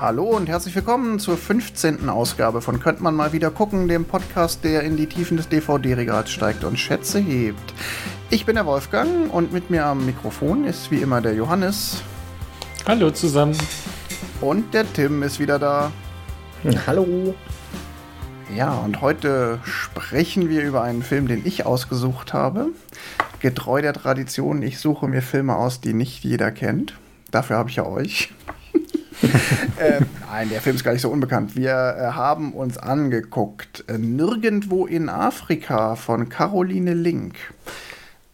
Hallo und herzlich willkommen zur 15. Ausgabe von Könnt man mal wieder gucken, dem Podcast, der in die Tiefen des DVD-Regals steigt und Schätze hebt. Ich bin der Wolfgang und mit mir am Mikrofon ist wie immer der Johannes. Hallo zusammen. Und der Tim ist wieder da. Hallo. Ja, und heute sprechen wir über einen Film, den ich ausgesucht habe. Getreu der Tradition, ich suche mir Filme aus, die nicht jeder kennt. Dafür habe ich ja euch. äh, nein, der Film ist gar nicht so unbekannt. Wir äh, haben uns angeguckt äh, Nirgendwo in Afrika von Caroline Link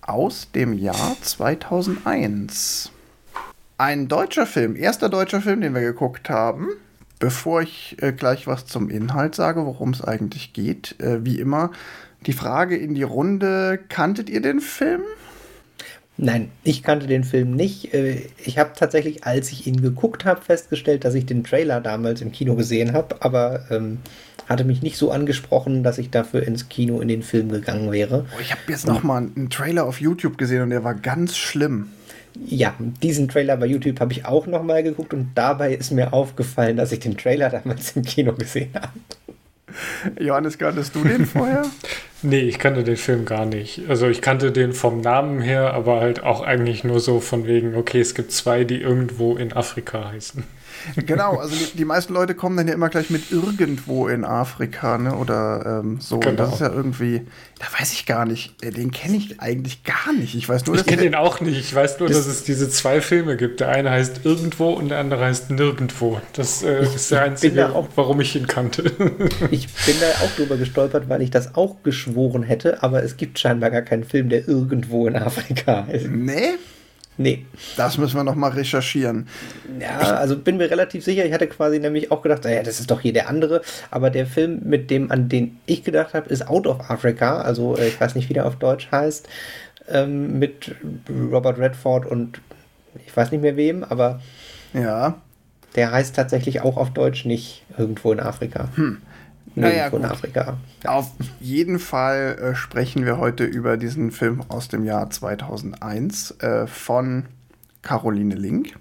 aus dem Jahr 2001. Ein deutscher Film, erster deutscher Film, den wir geguckt haben. Bevor ich äh, gleich was zum Inhalt sage, worum es eigentlich geht, äh, wie immer die Frage in die Runde: Kanntet ihr den Film? Nein, ich kannte den Film nicht. Äh, ich habe tatsächlich, als ich ihn geguckt habe, festgestellt, dass ich den Trailer damals im Kino gesehen habe, aber ähm, hatte mich nicht so angesprochen, dass ich dafür ins Kino in den Film gegangen wäre. Oh, ich habe jetzt noch mal einen Trailer auf YouTube gesehen und der war ganz schlimm. Ja, diesen Trailer bei YouTube habe ich auch noch mal geguckt und dabei ist mir aufgefallen, dass ich den Trailer damals im Kino gesehen habe. Johannes, kanntest du den vorher? nee, ich kannte den Film gar nicht. Also ich kannte den vom Namen her, aber halt auch eigentlich nur so von wegen, okay, es gibt zwei, die irgendwo in Afrika heißen. Genau, also die, die, meisten Leute kommen dann ja immer gleich mit irgendwo in Afrika, ne? Oder ähm, so. Genau. Und das ist ja irgendwie, da weiß ich gar nicht. Äh, den kenne ich eigentlich gar nicht. Ich weiß nur, dass. Ich kenne den auch nicht. Ich weiß nur, dass es diese zwei Filme gibt. Der eine heißt Irgendwo und der andere heißt Nirgendwo. Das äh, ist der einzige, auch, warum ich ihn kannte. ich bin da auch drüber gestolpert, weil ich das auch geschworen hätte, aber es gibt scheinbar gar keinen Film, der irgendwo in Afrika heißt. Nee? Nee. Das müssen wir noch mal recherchieren. Ja, also bin mir relativ sicher. Ich hatte quasi nämlich auch gedacht, naja, das ist doch hier der andere. Aber der Film, mit dem, an den ich gedacht habe, ist Out of Africa. Also äh, ich weiß nicht, wie der auf Deutsch heißt. Ähm, mit Robert Redford und ich weiß nicht mehr wem, aber ja. Der heißt tatsächlich auch auf Deutsch nicht irgendwo in Afrika. Hm. Naja, in Afrika. Auf jeden Fall äh, sprechen wir heute über diesen Film aus dem Jahr 2001 äh, von Caroline Link,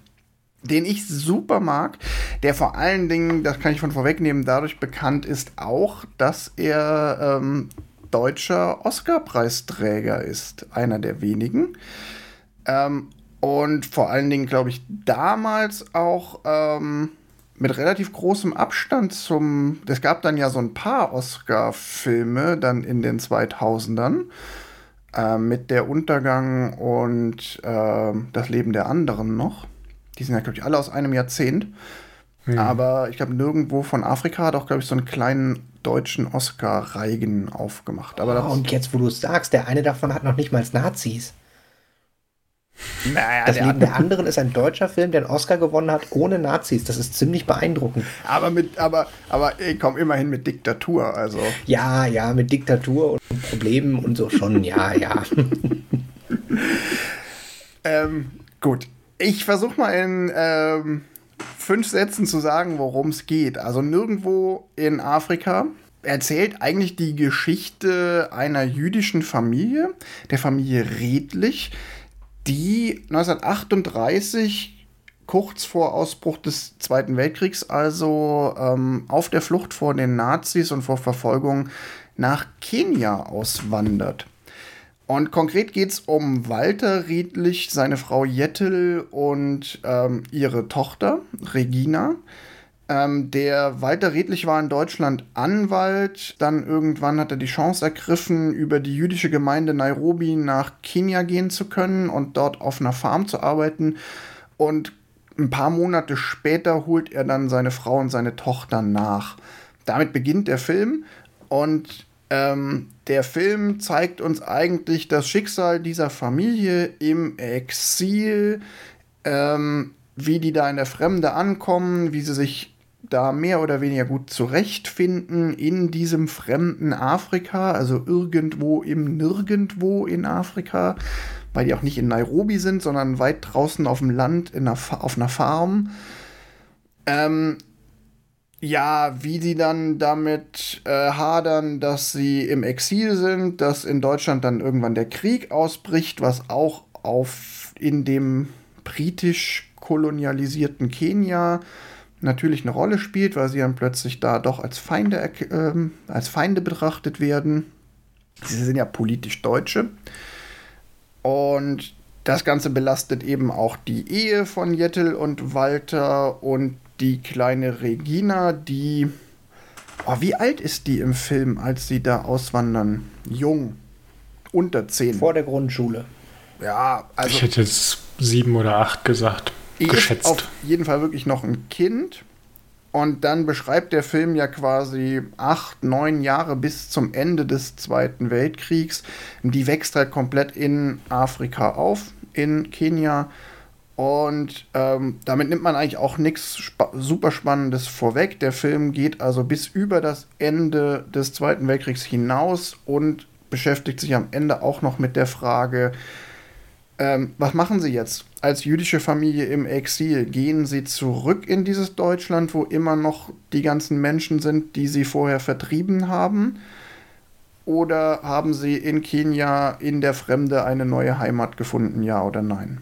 den ich super mag, der vor allen Dingen, das kann ich von vorwegnehmen, dadurch bekannt ist auch, dass er ähm, deutscher Oscar-Preisträger ist, einer der wenigen. Ähm, und vor allen Dingen, glaube ich, damals auch ähm, mit relativ großem Abstand zum. Es gab dann ja so ein paar Oscar-Filme dann in den 2000ern äh, mit Der Untergang und äh, Das Leben der anderen noch. Die sind ja, glaube ich, alle aus einem Jahrzehnt. Hm. Aber ich glaube, nirgendwo von Afrika hat auch, glaube ich, so einen kleinen deutschen Oscar-Reigen aufgemacht. Aber oh, und jetzt, wo du es sagst, der eine davon hat noch nicht mal Nazis. Naja, das Leben der anderen ist ein deutscher Film, der einen Oscar gewonnen hat ohne Nazis. Das ist ziemlich beeindruckend. Aber mit, aber, aber ich komme immerhin mit Diktatur, also. Ja, ja, mit Diktatur und Problemen und so schon, ja, ja. ähm, gut. Ich versuche mal in ähm, fünf Sätzen zu sagen, worum es geht. Also nirgendwo in Afrika erzählt eigentlich die Geschichte einer jüdischen Familie, der Familie Redlich die 1938 kurz vor Ausbruch des Zweiten Weltkriegs, also ähm, auf der Flucht vor den Nazis und vor Verfolgung nach Kenia auswandert. Und konkret geht es um Walter Riedlich, seine Frau Jettel und ähm, ihre Tochter Regina. Ähm, der Walter Redlich war in Deutschland Anwalt. Dann irgendwann hat er die Chance ergriffen, über die jüdische Gemeinde Nairobi nach Kenia gehen zu können und dort auf einer Farm zu arbeiten. Und ein paar Monate später holt er dann seine Frau und seine Tochter nach. Damit beginnt der Film und ähm, der Film zeigt uns eigentlich das Schicksal dieser Familie im Exil, ähm, wie die da in der Fremde ankommen, wie sie sich da mehr oder weniger gut zurechtfinden in diesem fremden Afrika, also irgendwo im Nirgendwo in Afrika. weil die auch nicht in Nairobi sind, sondern weit draußen auf dem Land in einer auf einer Farm. Ähm, ja, wie die dann damit äh, hadern, dass sie im Exil sind, dass in Deutschland dann irgendwann der Krieg ausbricht, was auch auf in dem britisch kolonialisierten Kenia natürlich eine Rolle spielt, weil sie dann plötzlich da doch als Feinde, äh, als Feinde betrachtet werden. Sie sind ja politisch Deutsche. Und das Ganze belastet eben auch die Ehe von Jettel und Walter und die kleine Regina, die. Oh, wie alt ist die im Film, als sie da auswandern? Jung. Unter zehn. Vor der Grundschule. Ja, also. Ich hätte jetzt sieben oder acht gesagt. Geschätzt. Ist auf jeden Fall wirklich noch ein Kind. Und dann beschreibt der Film ja quasi acht, neun Jahre bis zum Ende des Zweiten Weltkriegs. Die wächst halt komplett in Afrika auf, in Kenia. Und ähm, damit nimmt man eigentlich auch nichts spa super Spannendes vorweg. Der Film geht also bis über das Ende des Zweiten Weltkriegs hinaus und beschäftigt sich am Ende auch noch mit der Frage, ähm, was machen Sie jetzt als jüdische Familie im Exil? Gehen Sie zurück in dieses Deutschland, wo immer noch die ganzen Menschen sind, die Sie vorher vertrieben haben? Oder haben Sie in Kenia in der Fremde eine neue Heimat gefunden, ja oder nein?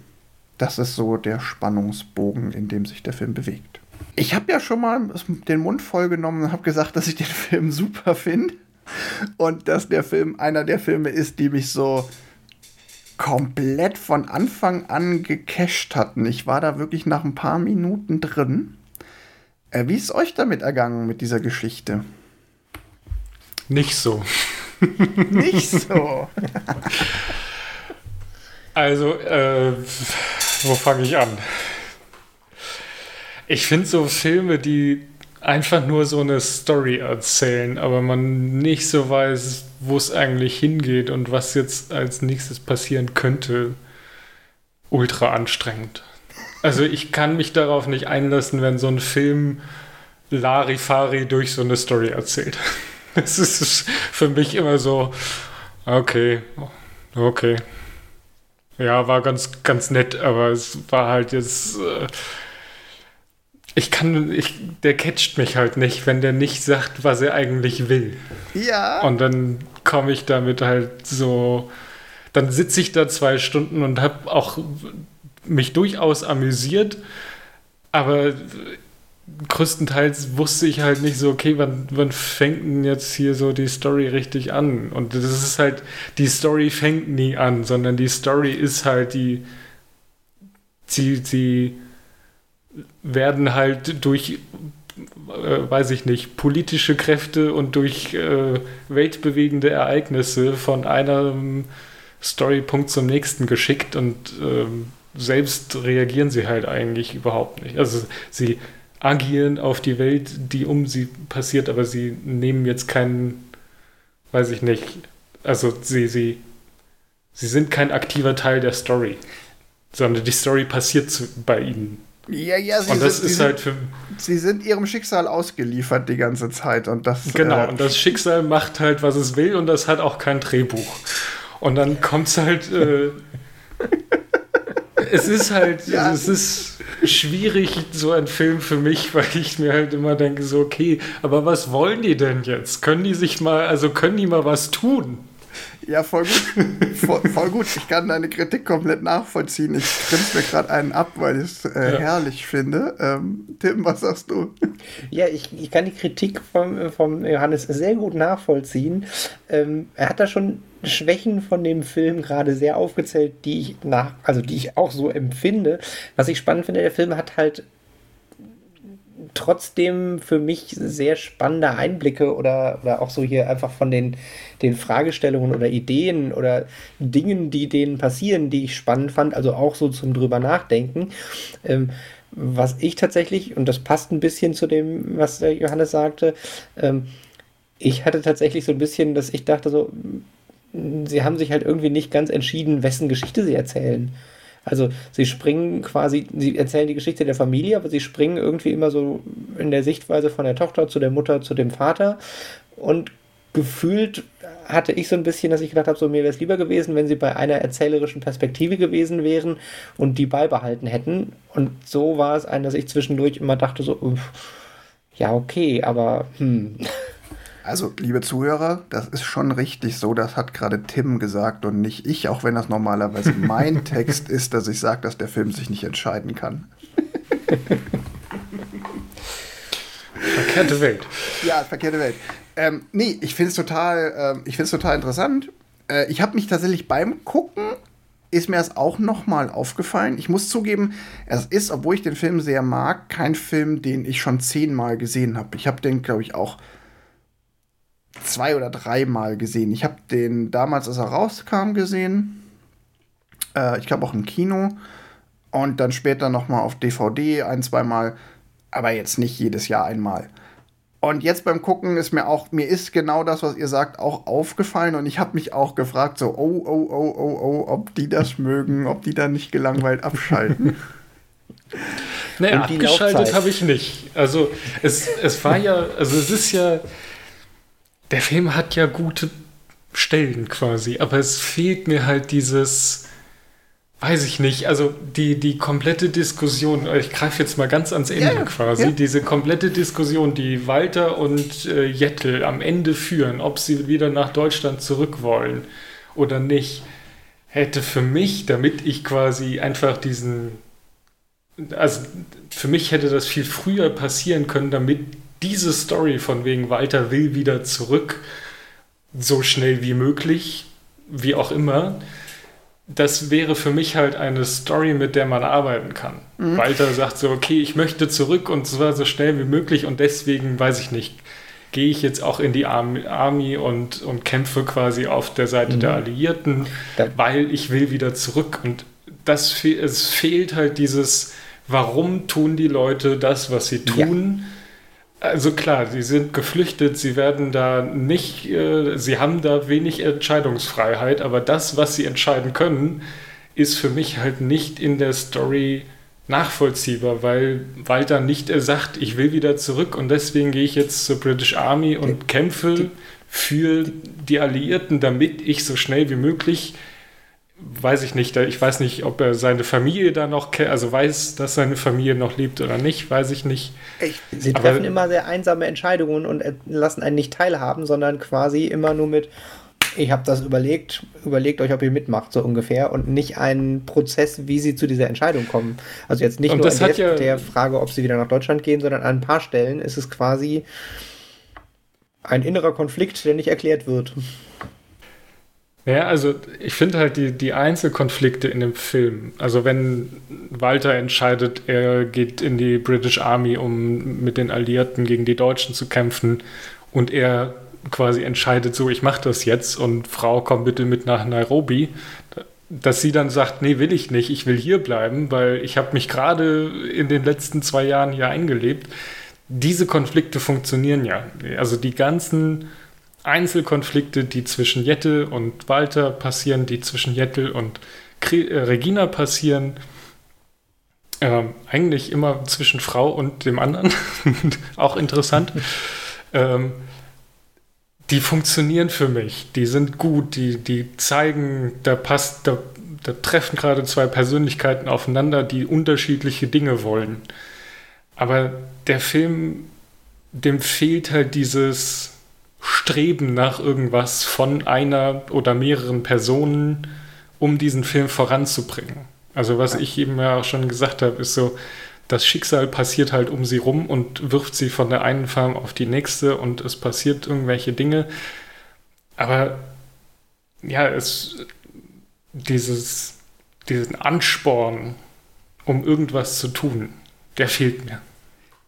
Das ist so der Spannungsbogen, in dem sich der Film bewegt. Ich habe ja schon mal den Mund voll genommen und habe gesagt, dass ich den Film super finde. Und dass der Film einer der Filme ist, die mich so komplett von Anfang an gecached hatten. Ich war da wirklich nach ein paar Minuten drin. Äh, wie ist euch damit ergangen mit dieser Geschichte? Nicht so. Nicht so. also, äh, wo fange ich an? Ich finde so Filme, die einfach nur so eine Story erzählen, aber man nicht so weiß, wo es eigentlich hingeht und was jetzt als nächstes passieren könnte, ultra anstrengend. Also ich kann mich darauf nicht einlassen, wenn so ein Film Larifari durch so eine Story erzählt. Es ist für mich immer so, okay, okay. Ja, war ganz, ganz nett, aber es war halt jetzt. Äh, ich kann, ich, der catcht mich halt nicht, wenn der nicht sagt, was er eigentlich will. Ja. Und dann komme ich damit halt so. Dann sitze ich da zwei Stunden und habe auch mich durchaus amüsiert, aber größtenteils wusste ich halt nicht so, okay, wann, wann fängt denn jetzt hier so die Story richtig an? Und das ist halt, die Story fängt nie an, sondern die Story ist halt die, sie, sie werden halt durch, äh, weiß ich nicht, politische Kräfte und durch äh, weltbewegende Ereignisse von einem Storypunkt zum nächsten geschickt und ähm, selbst reagieren sie halt eigentlich überhaupt nicht. Also sie agieren auf die Welt, die um sie passiert, aber sie nehmen jetzt keinen, weiß ich nicht, also sie, sie, sie sind kein aktiver Teil der Story, sondern die Story passiert zu, bei ihnen. Ja, ja, sie, und das sind, ist halt für, sie sind ihrem Schicksal ausgeliefert die ganze Zeit und das genau äh, und das Schicksal macht halt was es will und das hat auch kein Drehbuch und dann kommt es halt äh, es ist halt ja. es ist schwierig, so ein Film für mich, weil ich mir halt immer denke, so, okay, aber was wollen die denn jetzt? Können die sich mal, also können die mal was tun? Ja, voll gut. voll, voll, gut. Ich kann deine Kritik komplett nachvollziehen. Ich grinse mir gerade einen ab, weil ich es äh, ja. herrlich finde. Ähm, Tim, was sagst du? Ja, ich, ich kann die Kritik vom, vom Johannes sehr gut nachvollziehen. Ähm, er hat da schon Schwächen von dem Film gerade sehr aufgezählt, die ich nach, also die ich auch so empfinde. Was ich spannend finde, der Film hat halt trotzdem für mich sehr spannende Einblicke oder, oder auch so hier einfach von den, den Fragestellungen oder Ideen oder Dingen, die denen passieren, die ich spannend fand, also auch so zum drüber nachdenken. Ähm, was ich tatsächlich, und das passt ein bisschen zu dem, was der Johannes sagte, ähm, ich hatte tatsächlich so ein bisschen, dass ich dachte so, sie haben sich halt irgendwie nicht ganz entschieden, wessen Geschichte sie erzählen. Also sie springen quasi, sie erzählen die Geschichte der Familie, aber sie springen irgendwie immer so in der Sichtweise von der Tochter zu der Mutter zu dem Vater und gefühlt hatte ich so ein bisschen, dass ich gedacht habe, so mir wäre es lieber gewesen, wenn sie bei einer erzählerischen Perspektive gewesen wären und die beibehalten hätten. Und so war es ein, dass ich zwischendurch immer dachte, so, ja, okay, aber hm. Also, liebe Zuhörer, das ist schon richtig so. Das hat gerade Tim gesagt und nicht ich, auch wenn das normalerweise mein Text ist, dass ich sage, dass der Film sich nicht entscheiden kann. Verkehrte Welt. Ja, verkehrte Welt. Ähm, nee, ich finde es total, äh, total interessant. Äh, ich habe mich tatsächlich beim Gucken ist mir das auch noch mal aufgefallen. Ich muss zugeben, es ist, obwohl ich den Film sehr mag, kein Film, den ich schon zehnmal gesehen habe. Ich habe den, glaube ich, auch zwei oder dreimal gesehen. Ich habe den damals, als er rauskam, gesehen. Äh, ich glaube auch im Kino. Und dann später noch mal auf DVD ein, zweimal. Aber jetzt nicht jedes Jahr einmal. Und jetzt beim Gucken ist mir auch, mir ist genau das, was ihr sagt, auch aufgefallen. Und ich habe mich auch gefragt, so, oh, oh, oh, oh, oh, ob die das mögen, ob die da nicht gelangweilt abschalten. naja, abgeschaltet habe ich nicht. Also es, es war ja, also es ist ja, der Film hat ja gute Stellen quasi, aber es fehlt mir halt dieses, weiß ich nicht, also die, die komplette Diskussion, ich greife jetzt mal ganz ans Ende ja, quasi, ja. diese komplette Diskussion, die Walter und äh, Jettel am Ende führen, ob sie wieder nach Deutschland zurück wollen oder nicht, hätte für mich, damit ich quasi einfach diesen, also für mich hätte das viel früher passieren können, damit diese Story von wegen Walter will wieder zurück, so schnell wie möglich, wie auch immer, das wäre für mich halt eine Story, mit der man arbeiten kann. Mhm. Walter sagt so, okay, ich möchte zurück und zwar so schnell wie möglich und deswegen, weiß ich nicht, gehe ich jetzt auch in die Army und, und kämpfe quasi auf der Seite mhm. der Alliierten, weil ich will wieder zurück. Und das es fehlt halt dieses, warum tun die Leute das, was sie tun? Ja also klar, sie sind geflüchtet, sie werden da nicht, äh, sie haben da wenig Entscheidungsfreiheit, aber das, was sie entscheiden können, ist für mich halt nicht in der Story nachvollziehbar, weil Walter nicht sagt, ich will wieder zurück und deswegen gehe ich jetzt zur British Army und kämpfe für die Alliierten, damit ich so schnell wie möglich weiß ich nicht, ich weiß nicht, ob er seine Familie da noch kennt, also weiß, dass seine Familie noch lebt oder nicht, weiß ich nicht. Sie treffen Aber, immer sehr einsame Entscheidungen und lassen einen nicht teilhaben, sondern quasi immer nur mit, ich habe das überlegt, überlegt euch, ob ihr mitmacht, so ungefähr, und nicht einen Prozess, wie sie zu dieser Entscheidung kommen. Also jetzt nicht nur an der, ja der Frage, ob sie wieder nach Deutschland gehen, sondern an ein paar Stellen ist es quasi ein innerer Konflikt, der nicht erklärt wird. Ja, also ich finde halt die, die Einzelkonflikte in dem Film, also wenn Walter entscheidet, er geht in die British Army, um mit den Alliierten gegen die Deutschen zu kämpfen und er quasi entscheidet so, ich mache das jetzt und Frau, komm bitte mit nach Nairobi, dass sie dann sagt, nee, will ich nicht, ich will hier bleiben, weil ich habe mich gerade in den letzten zwei Jahren hier eingelebt. Diese Konflikte funktionieren ja. Also die ganzen Einzelkonflikte, die zwischen Jette und Walter passieren, die zwischen Jettel und äh, Regina passieren. Ähm, eigentlich immer zwischen Frau und dem anderen. Auch interessant. ähm, die funktionieren für mich. Die sind gut. Die, die zeigen, da passt, da, da treffen gerade zwei Persönlichkeiten aufeinander, die unterschiedliche Dinge wollen. Aber der Film, dem fehlt halt dieses Streben nach irgendwas von einer oder mehreren Personen, um diesen Film voranzubringen. Also was ich eben ja auch schon gesagt habe, ist so, das Schicksal passiert halt um sie rum und wirft sie von der einen Farm auf die nächste und es passiert irgendwelche Dinge. Aber ja, es dieses, diesen Ansporn, um irgendwas zu tun, der fehlt mir.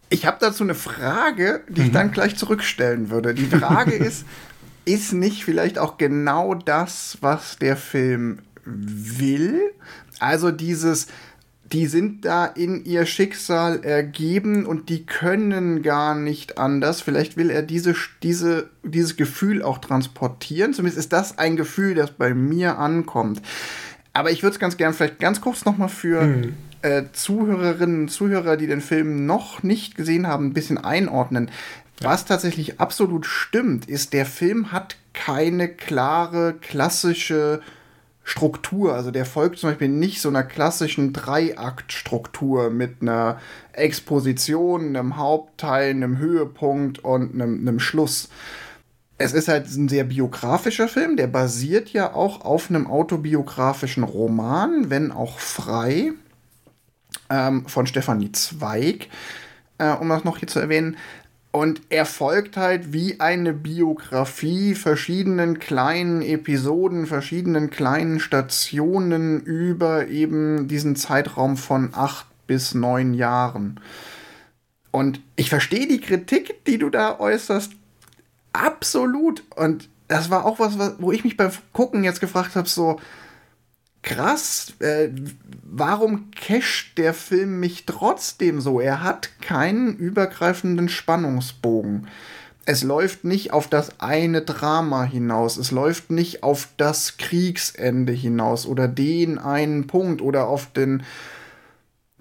Ich habe dazu eine Frage, die mhm. ich dann gleich zurückstellen würde. Die Frage ist, ist nicht vielleicht auch genau das, was der Film will? Also dieses, die sind da in ihr Schicksal ergeben und die können gar nicht anders. Vielleicht will er diese, diese, dieses Gefühl auch transportieren. Zumindest ist das ein Gefühl, das bei mir ankommt. Aber ich würde es ganz gern vielleicht ganz kurz noch mal für hm äh, Zuhörerinnen und Zuhörer, die den Film noch nicht gesehen haben, ein bisschen einordnen. Ja. Was tatsächlich absolut stimmt, ist, der Film hat keine klare, klassische Struktur. Also der folgt zum Beispiel nicht so einer klassischen Dreiaktstruktur mit einer Exposition, einem Hauptteil, einem Höhepunkt und einem, einem Schluss. Es ist halt ein sehr biografischer Film, der basiert ja auch auf einem autobiografischen Roman, wenn auch frei, ähm, von Stefanie Zweig, äh, um das noch hier zu erwähnen. Und er folgt halt wie eine Biografie verschiedenen kleinen Episoden, verschiedenen kleinen Stationen über eben diesen Zeitraum von acht bis neun Jahren. Und ich verstehe die Kritik, die du da äußerst, absolut. Und das war auch was, wo ich mich beim Gucken jetzt gefragt habe, so, krass, äh, warum casht der Film mich trotzdem so? Er hat keinen übergreifenden Spannungsbogen. Es läuft nicht auf das eine Drama hinaus, es läuft nicht auf das Kriegsende hinaus oder den einen Punkt oder auf den.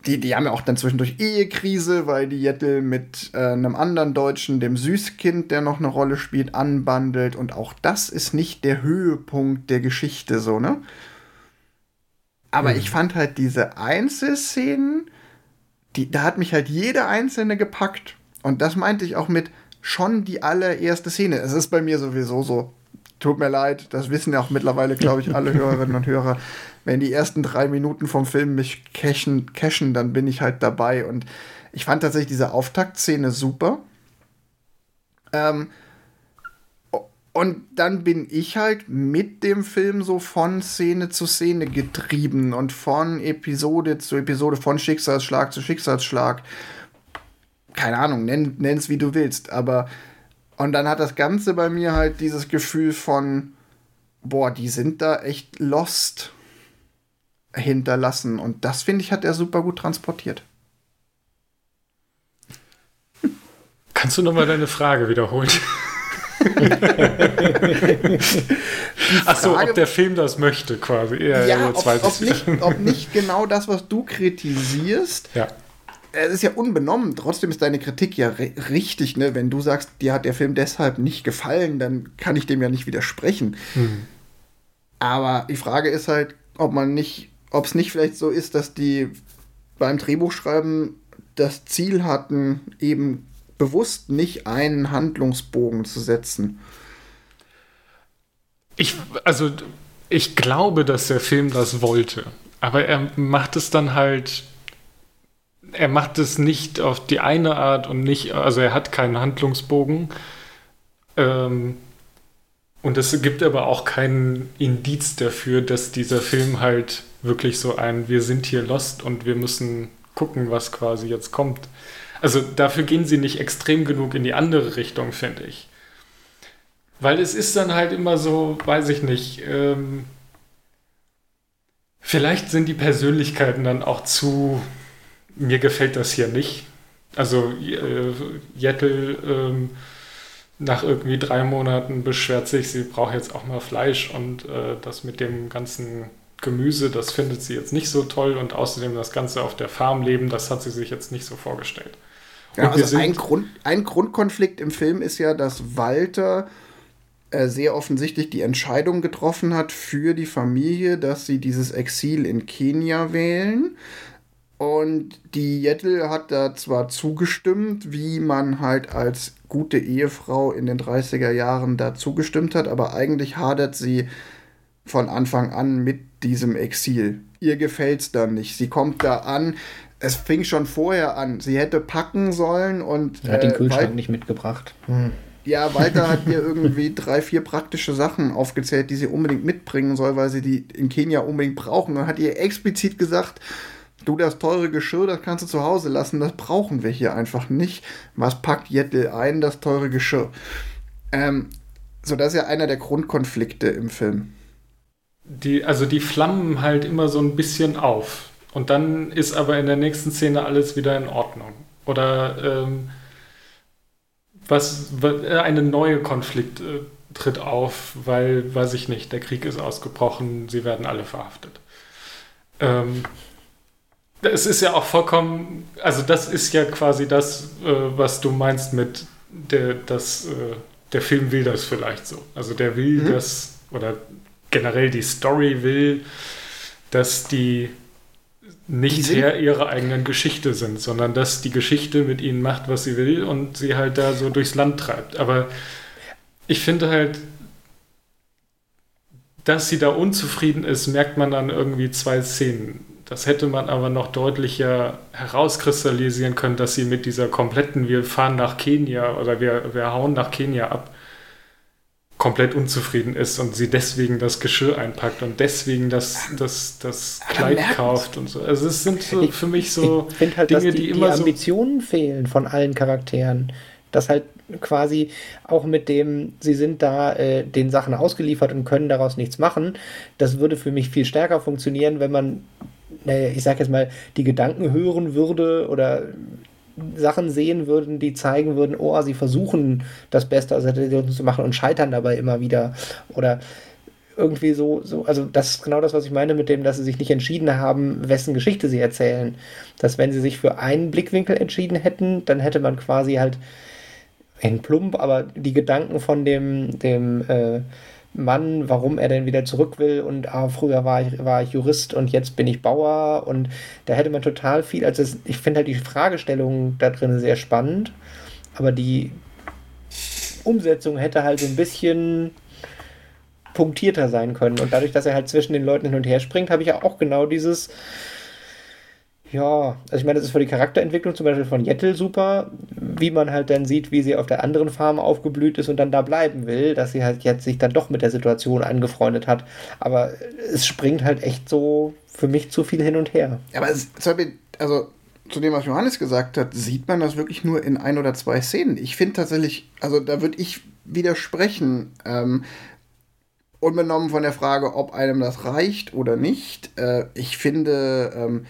Die, die haben ja auch dann zwischendurch Ehekrise, weil die Jettel mit äh, einem anderen Deutschen, dem Süßkind, der noch eine Rolle spielt, anbandelt. Und auch das ist nicht der Höhepunkt der Geschichte, so, ne? Aber mhm. ich fand halt diese Einzelszenen, die, da hat mich halt jede einzelne gepackt. Und das meinte ich auch mit schon die allererste Szene. Es ist bei mir sowieso so. Tut mir leid, das wissen ja auch mittlerweile, glaube ich, alle Hörerinnen und Hörer. Wenn die ersten drei Minuten vom Film mich cashen, cashen, dann bin ich halt dabei. Und ich fand tatsächlich diese Auftaktszene super. Ähm, und dann bin ich halt mit dem Film so von Szene zu Szene getrieben und von Episode zu Episode, von Schicksalsschlag zu Schicksalsschlag. Keine Ahnung, nenn, es wie du willst, aber und dann hat das Ganze bei mir halt dieses Gefühl von, boah, die sind da echt lost hinterlassen. Und das finde ich, hat er super gut transportiert. Kannst du nochmal deine Frage wiederholen? Ach so, ob der Film das möchte, quasi. Ja, ja ob, ob, nicht, ob nicht genau das, was du kritisierst. Ja. Es ist ja unbenommen, trotzdem ist deine Kritik ja richtig, ne? Wenn du sagst, dir hat der Film deshalb nicht gefallen, dann kann ich dem ja nicht widersprechen. Mhm. Aber die Frage ist halt, ob man nicht, ob es nicht vielleicht so ist, dass die beim Drehbuchschreiben das Ziel hatten, eben bewusst nicht einen Handlungsbogen zu setzen. Ich, also, ich glaube, dass der Film das wollte. Aber er macht es dann halt. Er macht es nicht auf die eine Art und nicht. Also, er hat keinen Handlungsbogen. Ähm, und es gibt aber auch keinen Indiz dafür, dass dieser Film halt wirklich so ein Wir sind hier lost und wir müssen gucken, was quasi jetzt kommt also dafür gehen sie nicht extrem genug in die andere Richtung, finde ich. Weil es ist dann halt immer so, weiß ich nicht, ähm, vielleicht sind die Persönlichkeiten dann auch zu, mir gefällt das hier nicht. Also äh, Jettel ähm, nach irgendwie drei Monaten beschwert sich, sie braucht jetzt auch mal Fleisch und äh, das mit dem ganzen Gemüse, das findet sie jetzt nicht so toll und außerdem das Ganze auf der Farm leben, das hat sie sich jetzt nicht so vorgestellt. Ja, also ein, Grund, ein Grundkonflikt im Film ist ja, dass Walter äh, sehr offensichtlich die Entscheidung getroffen hat für die Familie, dass sie dieses Exil in Kenia wählen. Und die Jettel hat da zwar zugestimmt, wie man halt als gute Ehefrau in den 30er Jahren da zugestimmt hat, aber eigentlich hadert sie von Anfang an mit diesem Exil. Ihr gefällt's dann nicht. Sie kommt da an, es fing schon vorher an. Sie hätte packen sollen und. Er hat den äh, Kühlschrank Wal nicht mitgebracht. Hm. Ja, Walter hat ihr irgendwie drei, vier praktische Sachen aufgezählt, die sie unbedingt mitbringen soll, weil sie die in Kenia unbedingt brauchen. Und hat ihr explizit gesagt, du, das teure Geschirr, das kannst du zu Hause lassen, das brauchen wir hier einfach nicht. Was packt Jettel ein, das teure Geschirr? Ähm, so, das ist ja einer der Grundkonflikte im Film. Die, also die flammen halt immer so ein bisschen auf. Und dann ist aber in der nächsten Szene alles wieder in Ordnung. Oder ähm, was, eine neue Konflikt äh, tritt auf, weil, weiß ich nicht, der Krieg ist ausgebrochen, sie werden alle verhaftet. Ähm, es ist ja auch vollkommen, also das ist ja quasi das, äh, was du meinst mit der, das, äh, der Film will das vielleicht so. Also der will mhm. das, oder generell die Story will, dass die nicht Herr ihrer eigenen Geschichte sind, sondern dass die Geschichte mit ihnen macht, was sie will und sie halt da so durchs Land treibt. Aber ich finde halt, dass sie da unzufrieden ist, merkt man dann irgendwie zwei Szenen. Das hätte man aber noch deutlicher herauskristallisieren können, dass sie mit dieser kompletten, wir fahren nach Kenia oder wir, wir hauen nach Kenia ab, komplett unzufrieden ist und sie deswegen das Geschirr einpackt und deswegen das, das, das Kleid kauft und so. Also es sind so für mich so halt, Dinge, die, die, immer die Ambitionen so fehlen von allen Charakteren. Das halt quasi auch mit dem, sie sind da äh, den Sachen ausgeliefert und können daraus nichts machen. Das würde für mich viel stärker funktionieren, wenn man, naja, ich sag jetzt mal, die Gedanken hören würde oder Sachen sehen würden, die zeigen würden, oh, sie versuchen das Beste aus der Situation zu machen und scheitern dabei immer wieder. Oder irgendwie so, so, also das ist genau das, was ich meine mit dem, dass sie sich nicht entschieden haben, wessen Geschichte sie erzählen. Dass wenn sie sich für einen Blickwinkel entschieden hätten, dann hätte man quasi halt in plump, aber die Gedanken von dem, dem äh, Mann, warum er denn wieder zurück will und ah, früher war ich, war ich Jurist und jetzt bin ich Bauer und da hätte man total viel, also es, ich finde halt die Fragestellung da drin sehr spannend, aber die Umsetzung hätte halt so ein bisschen punktierter sein können und dadurch, dass er halt zwischen den Leuten hin und her springt, habe ich ja auch genau dieses ja, also ich meine, das ist für die Charakterentwicklung zum Beispiel von Jettel super, wie man halt dann sieht, wie sie auf der anderen Farm aufgeblüht ist und dann da bleiben will, dass sie halt jetzt sich dann doch mit der Situation angefreundet hat. Aber es springt halt echt so für mich zu viel hin und her. Aber es, also zu dem, was Johannes gesagt hat, sieht man das wirklich nur in ein oder zwei Szenen. Ich finde tatsächlich, also da würde ich widersprechen. Ähm, unbenommen von der Frage, ob einem das reicht oder nicht. Äh, ich finde, ähm,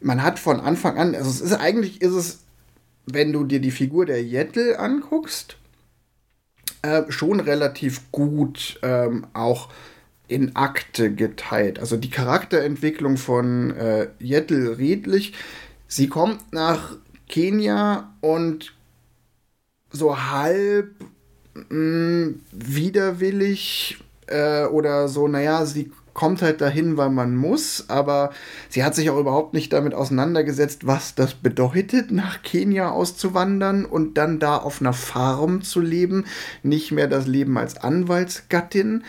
man hat von Anfang an, also es ist eigentlich ist es, wenn du dir die Figur der Jettel anguckst, äh, schon relativ gut ähm, auch in Akte geteilt. Also die Charakterentwicklung von äh, Jettel redlich. Sie kommt nach Kenia und so halb mh, mm, widerwillig äh, oder so, naja, sie kommt halt dahin, weil man muss, aber sie hat sich auch überhaupt nicht damit auseinandergesetzt, was das bedeutet, nach Kenia auszuwandern und dann da auf einer Farm zu leben, nicht mehr das Leben als Anwaltsgattin.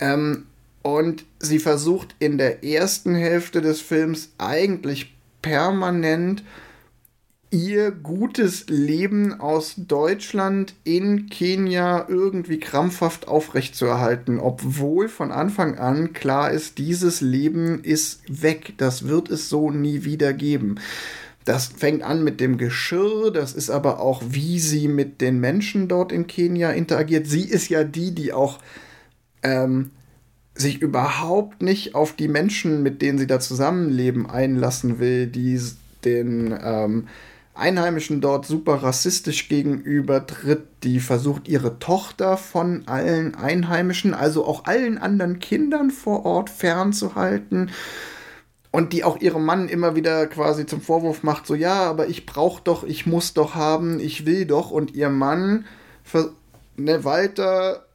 Ähm, und sie versucht in der ersten Hälfte des Films eigentlich permanent ihr gutes Leben aus Deutschland in Kenia irgendwie krampfhaft aufrechtzuerhalten, obwohl von Anfang an klar ist, dieses Leben ist weg, das wird es so nie wieder geben. Das fängt an mit dem Geschirr, das ist aber auch, wie sie mit den Menschen dort in Kenia interagiert. Sie ist ja die, die auch ähm, sich überhaupt nicht auf die Menschen, mit denen sie da zusammenleben, einlassen will, die den ähm, Einheimischen dort super rassistisch gegenüber tritt, die versucht ihre Tochter von allen Einheimischen, also auch allen anderen Kindern vor Ort fernzuhalten. Und die auch ihrem Mann immer wieder quasi zum Vorwurf macht, so ja, aber ich brauch doch, ich muss doch haben, ich will doch. Und ihr Mann, ne, Walter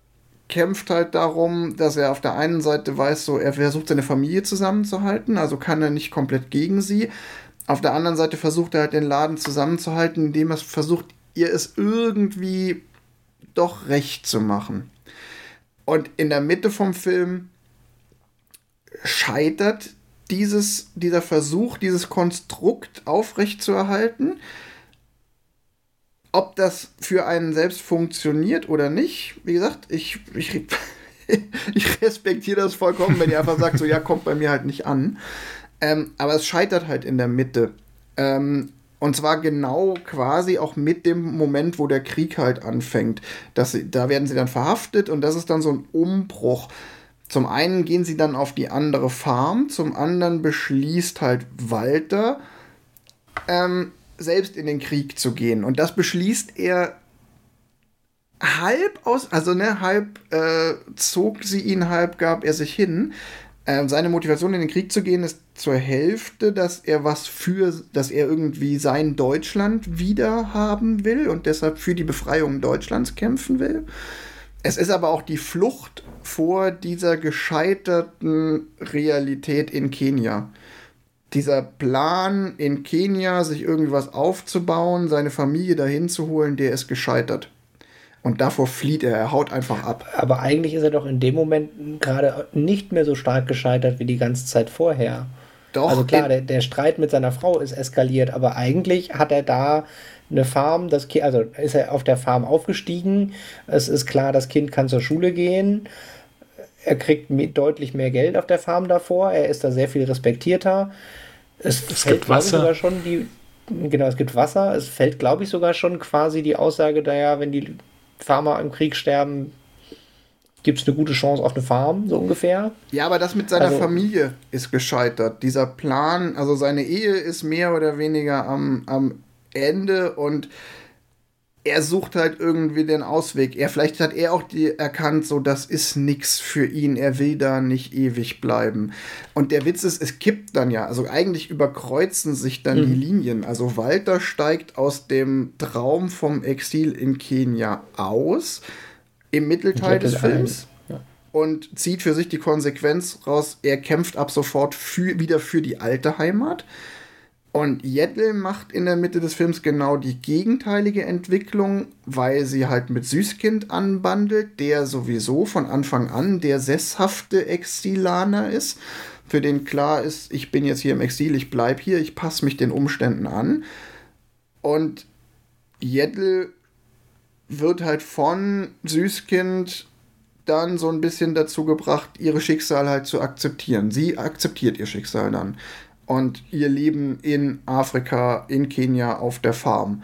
kämpft halt darum, dass er auf der einen Seite weiß, so er versucht seine Familie zusammenzuhalten, also kann er nicht komplett gegen sie, auf der anderen Seite versucht er halt den Laden zusammenzuhalten, indem er versucht, ihr es irgendwie doch recht zu machen. Und in der Mitte vom Film scheitert dieses, dieser Versuch, dieses Konstrukt aufrechtzuerhalten. Ob das für einen selbst funktioniert oder nicht, wie gesagt, ich, ich, ich respektiere das vollkommen, wenn ihr einfach sagt, so ja, kommt bei mir halt nicht an. Ähm, aber es scheitert halt in der Mitte. Ähm, und zwar genau quasi auch mit dem Moment, wo der Krieg halt anfängt. Sie, da werden sie dann verhaftet und das ist dann so ein Umbruch. Zum einen gehen sie dann auf die andere Farm, zum anderen beschließt halt Walter, ähm, selbst in den Krieg zu gehen. Und das beschließt er halb aus, also ne, halb äh, zog sie ihn, halb gab er sich hin. Ähm, seine Motivation in den Krieg zu gehen ist zur Hälfte, dass er was für, dass er irgendwie sein Deutschland wieder haben will und deshalb für die Befreiung Deutschlands kämpfen will. Es ist aber auch die Flucht vor dieser gescheiterten Realität in Kenia. Dieser Plan in Kenia, sich irgendwas aufzubauen, seine Familie dahin zu holen, der ist gescheitert. Und davor flieht er, er haut einfach ab. Aber eigentlich ist er doch in dem Moment gerade nicht mehr so stark gescheitert wie die ganze Zeit vorher. Doch. Also klar, der, der Streit mit seiner Frau ist eskaliert, aber eigentlich hat er da eine Farm, das kind, also ist er auf der Farm aufgestiegen. Es ist klar, das Kind kann zur Schule gehen. Er kriegt deutlich mehr Geld auf der Farm davor. Er ist da sehr viel respektierter. Es, es fällt, gibt Wasser. sogar schon die, genau, es gibt Wasser. Es fällt, glaube ich, sogar schon quasi die Aussage, da ja, wenn die Farmer im Krieg sterben, gibt es eine gute Chance auf eine Farm, so ungefähr. Ja, aber das mit seiner also, Familie ist gescheitert. Dieser Plan, also seine Ehe ist mehr oder weniger am, am Ende und er sucht halt irgendwie den Ausweg. Er vielleicht hat er auch die erkannt, so das ist nichts für ihn. Er will da nicht ewig bleiben. Und der Witz ist, es kippt dann ja. Also eigentlich überkreuzen sich dann mhm. die Linien. Also Walter steigt aus dem Traum vom Exil in Kenia aus im Mittelteil des Films. Und zieht für sich die Konsequenz raus, er kämpft ab sofort für, wieder für die alte Heimat. Und Jettel macht in der Mitte des Films genau die gegenteilige Entwicklung, weil sie halt mit Süßkind anbandelt, der sowieso von Anfang an der sesshafte Exilaner ist, für den klar ist, ich bin jetzt hier im Exil, ich bleib hier, ich passe mich den Umständen an. Und Jettel wird halt von Süßkind dann so ein bisschen dazu gebracht, ihre Schicksal halt zu akzeptieren. Sie akzeptiert ihr Schicksal dann und ihr Leben in Afrika, in Kenia auf der Farm.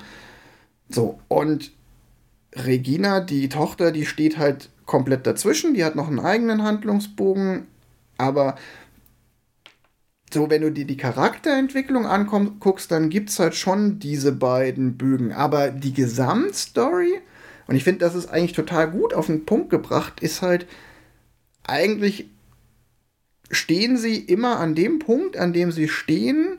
So, und Regina, die Tochter, die steht halt komplett dazwischen, die hat noch einen eigenen Handlungsbogen, aber so, wenn du dir die Charakterentwicklung anguckst, dann gibt es halt schon diese beiden Bögen. Aber die Gesamtstory, und ich finde, das ist eigentlich total gut auf den Punkt gebracht, ist halt eigentlich stehen sie immer an dem Punkt, an dem sie stehen,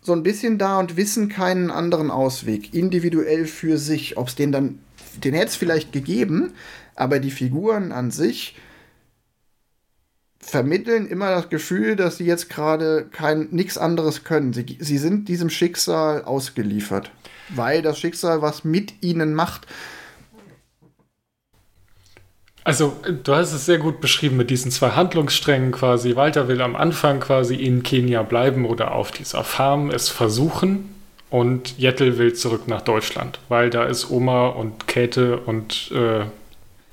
so ein bisschen da und wissen keinen anderen Ausweg, individuell für sich. Ob es den dann, den hätte es vielleicht gegeben, aber die Figuren an sich vermitteln immer das Gefühl, dass sie jetzt gerade nichts anderes können. Sie, sie sind diesem Schicksal ausgeliefert, weil das Schicksal was mit ihnen macht. Also, du hast es sehr gut beschrieben mit diesen zwei Handlungssträngen quasi. Walter will am Anfang quasi in Kenia bleiben oder auf dieser Farm es versuchen. Und Jettel will zurück nach Deutschland, weil da ist Oma und Käthe und äh,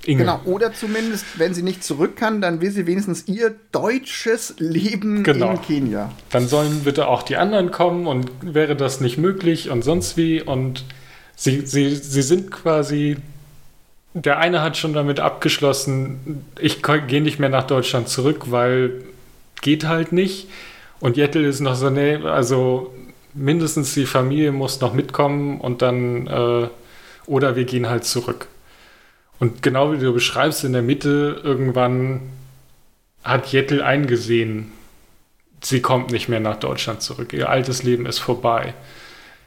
Inge. Genau, oder zumindest, wenn sie nicht zurück kann, dann will sie wenigstens ihr deutsches Leben genau. in Kenia. Dann sollen bitte auch die anderen kommen und wäre das nicht möglich und sonst wie. Und sie, sie, sie sind quasi der eine hat schon damit abgeschlossen, ich gehe nicht mehr nach Deutschland zurück, weil geht halt nicht. Und Jettel ist noch so, nee, also mindestens die Familie muss noch mitkommen und dann, äh, oder wir gehen halt zurück. Und genau wie du beschreibst, in der Mitte irgendwann hat Jettel eingesehen, sie kommt nicht mehr nach Deutschland zurück. Ihr altes Leben ist vorbei.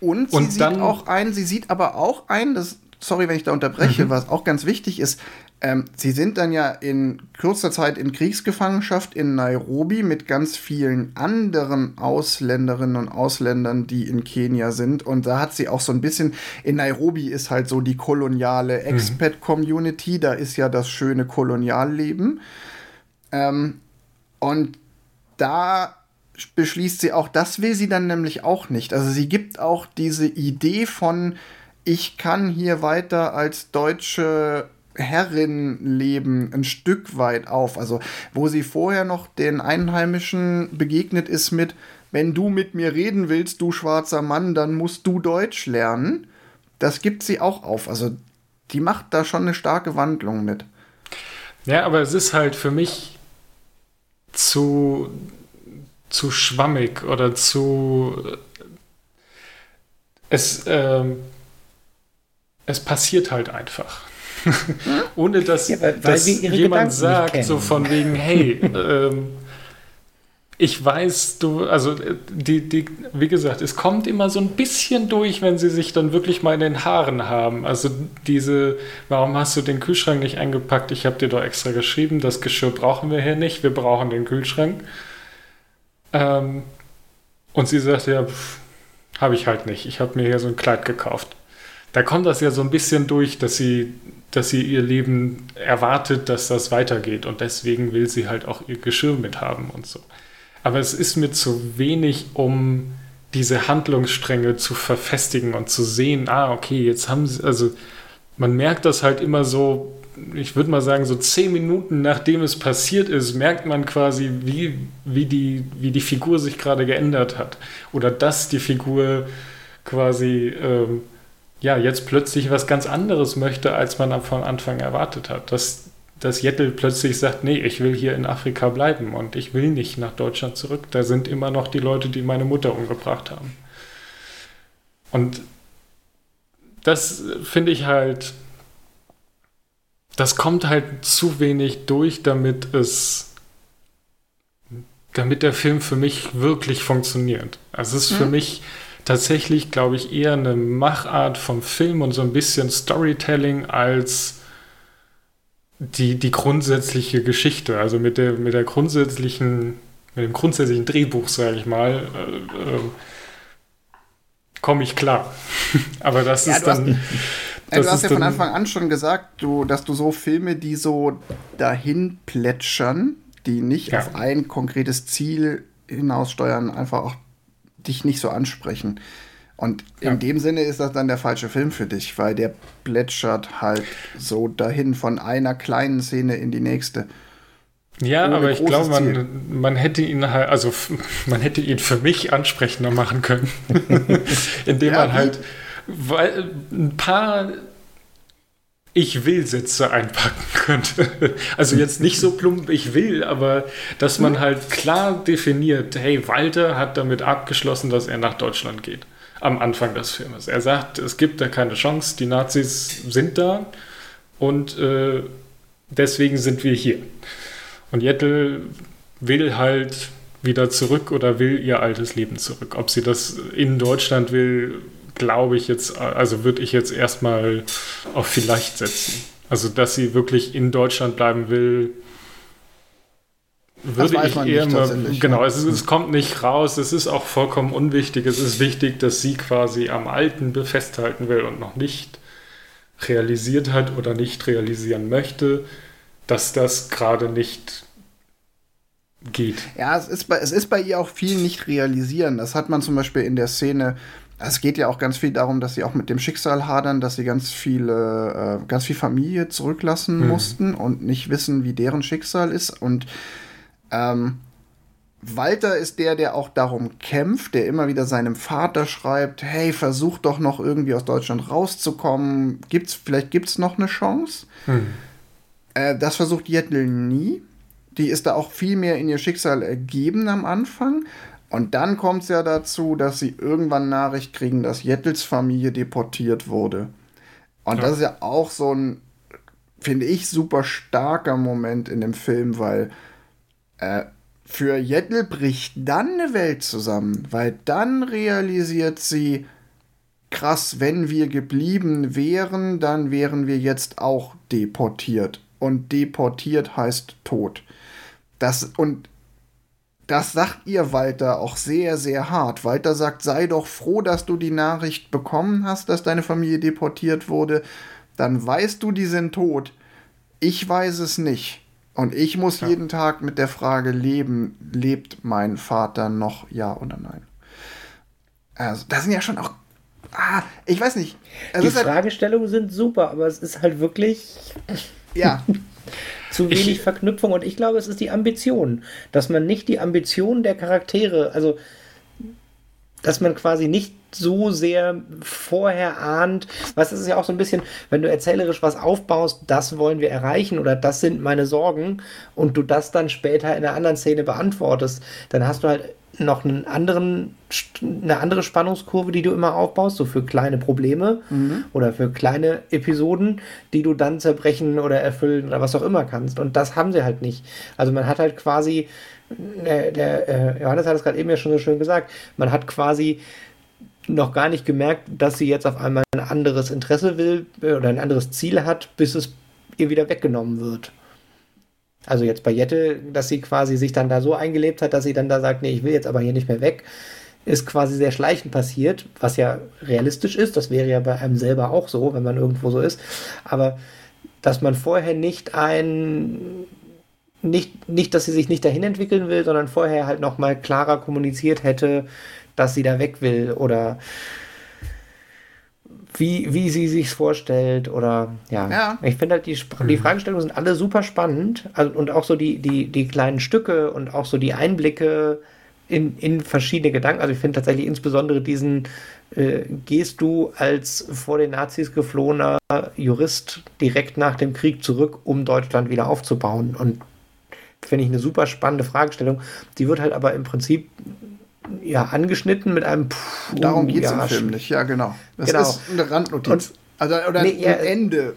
Und sie und sieht dann, auch ein, sie sieht aber auch ein, das sorry, wenn ich da unterbreche, mhm. was auch ganz wichtig ist, ähm, sie sind dann ja in kurzer Zeit in Kriegsgefangenschaft in Nairobi mit ganz vielen anderen Ausländerinnen und Ausländern, die in Kenia sind. Und da hat sie auch so ein bisschen, in Nairobi ist halt so die koloniale mhm. Expat-Community, da ist ja das schöne Kolonialleben. Ähm, und da beschließt sie auch, das will sie dann nämlich auch nicht. Also sie gibt auch diese Idee von, ich kann hier weiter als deutsche Herrin leben, ein Stück weit auf. Also, wo sie vorher noch den Einheimischen begegnet ist mit, wenn du mit mir reden willst, du schwarzer Mann, dann musst du Deutsch lernen. Das gibt sie auch auf. Also, die macht da schon eine starke Wandlung mit. Ja, aber es ist halt für mich zu, zu schwammig oder zu. Es. Ähm es passiert halt einfach. Ohne dass, ja, dass jemand sagt, so von wegen, hey, ähm, ich weiß, du, also die, die, wie gesagt, es kommt immer so ein bisschen durch, wenn sie sich dann wirklich mal in den Haaren haben. Also diese, warum hast du den Kühlschrank nicht eingepackt? Ich habe dir doch extra geschrieben, das Geschirr brauchen wir hier nicht, wir brauchen den Kühlschrank. Ähm, und sie sagt, ja, habe ich halt nicht. Ich habe mir hier so ein Kleid gekauft. Da kommt das ja so ein bisschen durch, dass sie, dass sie ihr Leben erwartet, dass das weitergeht. Und deswegen will sie halt auch ihr Geschirr mithaben und so aber es ist mir zu wenig, um diese Handlungsstränge zu verfestigen und zu sehen, ah, okay, jetzt haben sie, also man merkt das halt immer so, ich würde mal sagen, so zehn Minuten nachdem es passiert ist, merkt man quasi, wie, wie, die, wie die Figur sich gerade geändert hat. Oder dass die Figur quasi ähm, ja jetzt plötzlich was ganz anderes möchte, als man von Anfang erwartet hat. Das, dass Jettel plötzlich sagt, nee, ich will hier in Afrika bleiben und ich will nicht nach Deutschland zurück. Da sind immer noch die Leute, die meine Mutter umgebracht haben. Und das finde ich halt, das kommt halt zu wenig durch, damit es, damit der Film für mich wirklich funktioniert. Also es ist mhm. für mich tatsächlich, glaube ich, eher eine Machart vom Film und so ein bisschen Storytelling als die, die grundsätzliche Geschichte, also mit der, mit der grundsätzlichen, mit dem grundsätzlichen Drehbuch, sage ich mal, äh, äh, komme ich klar. Aber das ja, ist dann. Hast, das du hast ja von Anfang an schon gesagt, du, dass du so Filme, die so dahin plätschern, die nicht ja. auf ein konkretes Ziel hinaussteuern, einfach auch dich nicht so ansprechen. Und ja. in dem Sinne ist das dann der falsche Film für dich, weil der plätschert halt so dahin von einer kleinen Szene in die nächste. Ja, aber ich glaube, man, man hätte ihn halt, also man hätte ihn für mich ansprechender machen können, indem ja, man halt weil, ein paar ich will Sätze einpacken könnte. Also jetzt nicht so plump, ich will, aber dass man mhm. halt klar definiert, hey, Walter hat damit abgeschlossen, dass er nach Deutschland geht am Anfang des Filmes. Er sagt, es gibt da keine Chance, die Nazis sind da und äh, deswegen sind wir hier. Und Jettel will halt wieder zurück oder will ihr altes Leben zurück. Ob sie das in Deutschland will, glaube ich jetzt, also würde ich jetzt erstmal auf vielleicht setzen. Also, dass sie wirklich in Deutschland bleiben will, würde ich eher mal, genau, es, ist, es, kommt nicht raus, es ist auch vollkommen unwichtig. Es ist wichtig, dass sie quasi am Alten festhalten will und noch nicht realisiert hat oder nicht realisieren möchte, dass das gerade nicht geht. Ja, es ist, bei, es ist bei ihr auch viel nicht realisieren. Das hat man zum Beispiel in der Szene. Es geht ja auch ganz viel darum, dass sie auch mit dem Schicksal hadern, dass sie ganz viele, äh, ganz viel Familie zurücklassen hm. mussten und nicht wissen, wie deren Schicksal ist. Und ähm, Walter ist der, der auch darum kämpft, der immer wieder seinem Vater schreibt, hey, versuch doch noch irgendwie aus Deutschland rauszukommen. Gibt's, vielleicht gibt es noch eine Chance. Hm. Äh, das versucht Jettel nie. Die ist da auch viel mehr in ihr Schicksal ergeben am Anfang. Und dann kommt es ja dazu, dass sie irgendwann Nachricht kriegen, dass Jettels Familie deportiert wurde. Und ja. das ist ja auch so ein, finde ich, super starker Moment in dem Film, weil äh, für Jettel bricht dann eine Welt zusammen, weil dann realisiert sie, krass, wenn wir geblieben wären, dann wären wir jetzt auch deportiert. Und deportiert heißt tot. Das, und das sagt ihr Walter auch sehr, sehr hart. Walter sagt, sei doch froh, dass du die Nachricht bekommen hast, dass deine Familie deportiert wurde. Dann weißt du, die sind tot. Ich weiß es nicht. Und ich muss ja. jeden Tag mit der Frage leben, lebt mein Vater noch, ja oder nein? Also, das sind ja schon auch. Ah, ich weiß nicht. Also Die halt Fragestellungen sind super, aber es ist halt wirklich. Ja. zu wenig ich, Verknüpfung und ich glaube, es ist die Ambition, dass man nicht die Ambition der Charaktere, also dass man quasi nicht so sehr vorher ahnt. Was ist ja auch so ein bisschen, wenn du erzählerisch was aufbaust, das wollen wir erreichen oder das sind meine Sorgen und du das dann später in einer anderen Szene beantwortest, dann hast du halt noch einen anderen, eine andere Spannungskurve, die du immer aufbaust, so für kleine Probleme mhm. oder für kleine Episoden, die du dann zerbrechen oder erfüllen oder was auch immer kannst. Und das haben sie halt nicht. Also man hat halt quasi der, der äh, Johannes hat es gerade eben ja schon so schön gesagt, man hat quasi noch gar nicht gemerkt, dass sie jetzt auf einmal ein anderes Interesse will äh, oder ein anderes Ziel hat, bis es ihr wieder weggenommen wird. Also jetzt bei Jette, dass sie quasi sich dann da so eingelebt hat, dass sie dann da sagt, nee, ich will jetzt aber hier nicht mehr weg, ist quasi sehr schleichend passiert, was ja realistisch ist. Das wäre ja bei einem selber auch so, wenn man irgendwo so ist. Aber dass man vorher nicht ein nicht, nicht, dass sie sich nicht dahin entwickeln will, sondern vorher halt nochmal klarer kommuniziert hätte, dass sie da weg will oder wie, wie sie sich vorstellt oder ja. ja. Ich finde halt, die, die mhm. Fragestellungen sind alle super spannend also, und auch so die, die, die kleinen Stücke und auch so die Einblicke in, in verschiedene Gedanken. Also ich finde tatsächlich insbesondere diesen äh, gehst du als vor den Nazis geflohener Jurist direkt nach dem Krieg zurück, um Deutschland wieder aufzubauen und finde ich eine super spannende Fragestellung. Die wird halt aber im Prinzip ja, angeschnitten mit einem Puh, Darum geht es ja, im Film nicht, ja, genau. Das genau. ist eine Randnotiz. Und, also, oder nee, ja, ein Ende.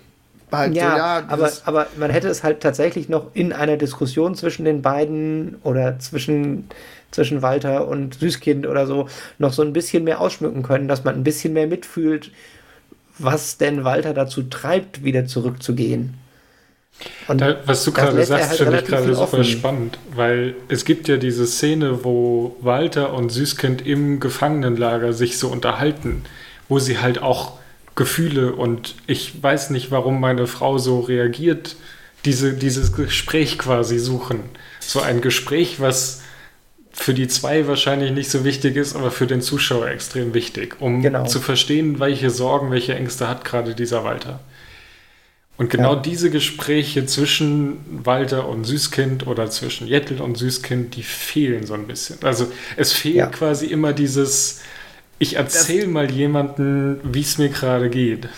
Halt ja, so, ja aber, aber man hätte es halt tatsächlich noch in einer Diskussion zwischen den beiden oder zwischen, zwischen Walter und Süßkind oder so noch so ein bisschen mehr ausschmücken können, dass man ein bisschen mehr mitfühlt, was denn Walter dazu treibt, wieder zurückzugehen. Und da, was du gerade sagst, halt finde ich gerade super offen. spannend, weil es gibt ja diese Szene, wo Walter und Süßkind im Gefangenenlager sich so unterhalten, wo sie halt auch Gefühle und ich weiß nicht, warum meine Frau so reagiert, diese, dieses Gespräch quasi suchen. So ein Gespräch, was für die zwei wahrscheinlich nicht so wichtig ist, aber für den Zuschauer extrem wichtig, um genau. zu verstehen, welche Sorgen, welche Ängste hat gerade dieser Walter. Und genau ja. diese Gespräche zwischen Walter und Süßkind oder zwischen Jettel und Süßkind, die fehlen so ein bisschen. Also es fehlt ja. quasi immer dieses, ich erzähle mal jemanden, wie es mir gerade geht.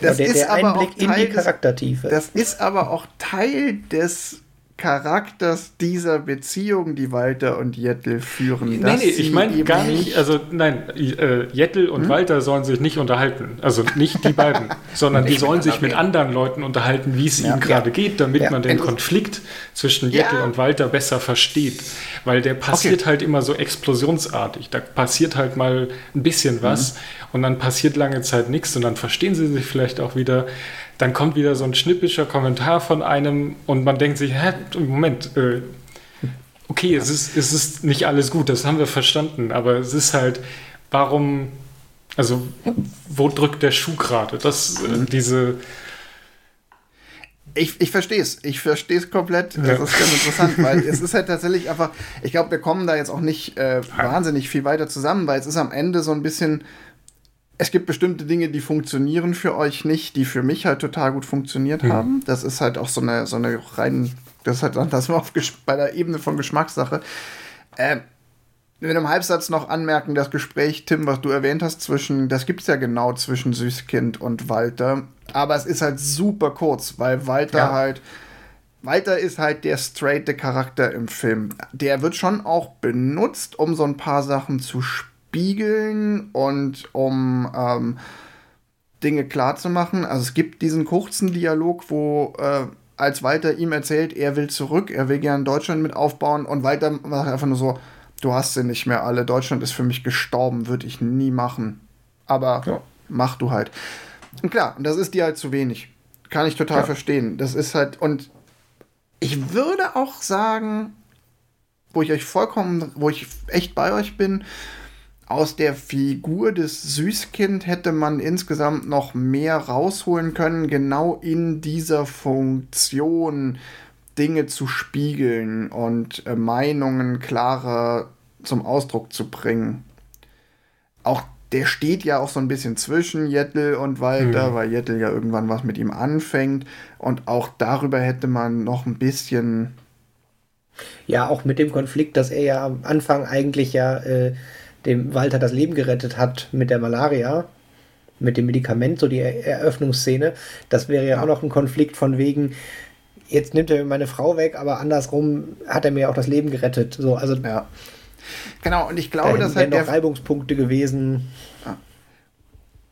Das der, ist der aber Einblick auch Teil in die Charaktertiefe. Des, das ist aber auch Teil des Charakters dieser Beziehung, die Walter und Jettel führen. Nee, nee, ich meine gar nicht, also nein, äh, Jettel und hm? Walter sollen sich nicht unterhalten. Also nicht die beiden, sondern die sollen sich mit anderen Leuten unterhalten, wie es ja, ihnen gerade ja. geht, damit ja. man den Konflikt zwischen Jettel und Walter besser versteht. Weil der passiert okay. halt immer so explosionsartig. Da passiert halt mal ein bisschen was mhm. und dann passiert lange Zeit nichts und dann verstehen sie sich vielleicht auch wieder dann kommt wieder so ein schnippischer Kommentar von einem und man denkt sich, hä, Moment, äh, okay, es ist, es ist nicht alles gut, das haben wir verstanden, aber es ist halt, warum, also wo drückt der Schuh gerade? Das, äh, mhm. diese. Ich, ich verstehe es. Ich verstehe es komplett. Das ja. ist ganz interessant, weil es ist halt tatsächlich einfach, ich glaube, wir kommen da jetzt auch nicht äh, wahnsinnig viel weiter zusammen, weil es ist am Ende so ein bisschen es gibt bestimmte Dinge, die funktionieren für euch nicht, die für mich halt total gut funktioniert mhm. haben. Das ist halt auch so eine, so eine rein, das ist halt dann das auf, bei der Ebene von Geschmackssache. Äh, mit einem Halbsatz noch anmerken, das Gespräch, Tim, was du erwähnt hast, zwischen, das gibt es ja genau zwischen Süßkind und Walter. Aber es ist halt super kurz, weil Walter ja. halt. Walter ist halt der straighte Charakter im Film. Der wird schon auch benutzt, um so ein paar Sachen zu spielen spiegeln und um ähm, Dinge klarzumachen. Also es gibt diesen kurzen Dialog, wo äh, als Walter ihm erzählt, er will zurück, er will gerne Deutschland mit aufbauen und Walter macht einfach nur so, du hast sie nicht mehr alle, Deutschland ist für mich gestorben, würde ich nie machen. Aber ja. mach du halt. Und klar, das ist dir halt zu wenig. Kann ich total ja. verstehen. Das ist halt, und ich würde auch sagen, wo ich euch vollkommen, wo ich echt bei euch bin, aus der Figur des Süßkind hätte man insgesamt noch mehr rausholen können, genau in dieser Funktion Dinge zu spiegeln und äh, Meinungen klarer zum Ausdruck zu bringen. Auch der steht ja auch so ein bisschen zwischen Jettel und Walter, mhm. weil Jettel ja irgendwann was mit ihm anfängt. Und auch darüber hätte man noch ein bisschen. Ja, auch mit dem Konflikt, dass er ja am Anfang eigentlich ja äh, dem Walter das Leben gerettet hat mit der Malaria, mit dem Medikament, so die Eröffnungsszene. Das wäre ja auch noch ein Konflikt von wegen, jetzt nimmt er mir meine Frau weg, aber andersrum hat er mir auch das Leben gerettet. So, also ja. Genau, und ich glaube, dass halt noch Reibungspunkte gewesen.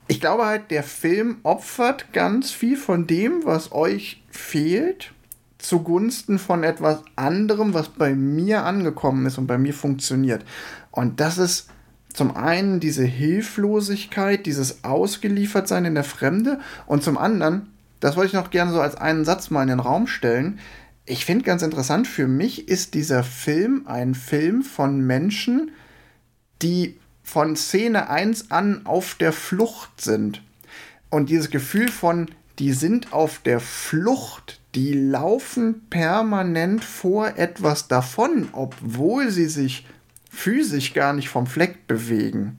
Ich glaube halt, der Film opfert ganz viel von dem, was euch fehlt, zugunsten von etwas anderem, was bei mir angekommen ist und bei mir funktioniert. Und das ist zum einen diese Hilflosigkeit, dieses Ausgeliefertsein in der Fremde und zum anderen, das wollte ich noch gerne so als einen Satz mal in den Raum stellen. Ich finde ganz interessant, für mich ist dieser Film ein Film von Menschen, die von Szene 1 an auf der Flucht sind. Und dieses Gefühl von, die sind auf der Flucht, die laufen permanent vor etwas davon, obwohl sie sich physisch gar nicht vom Fleck bewegen.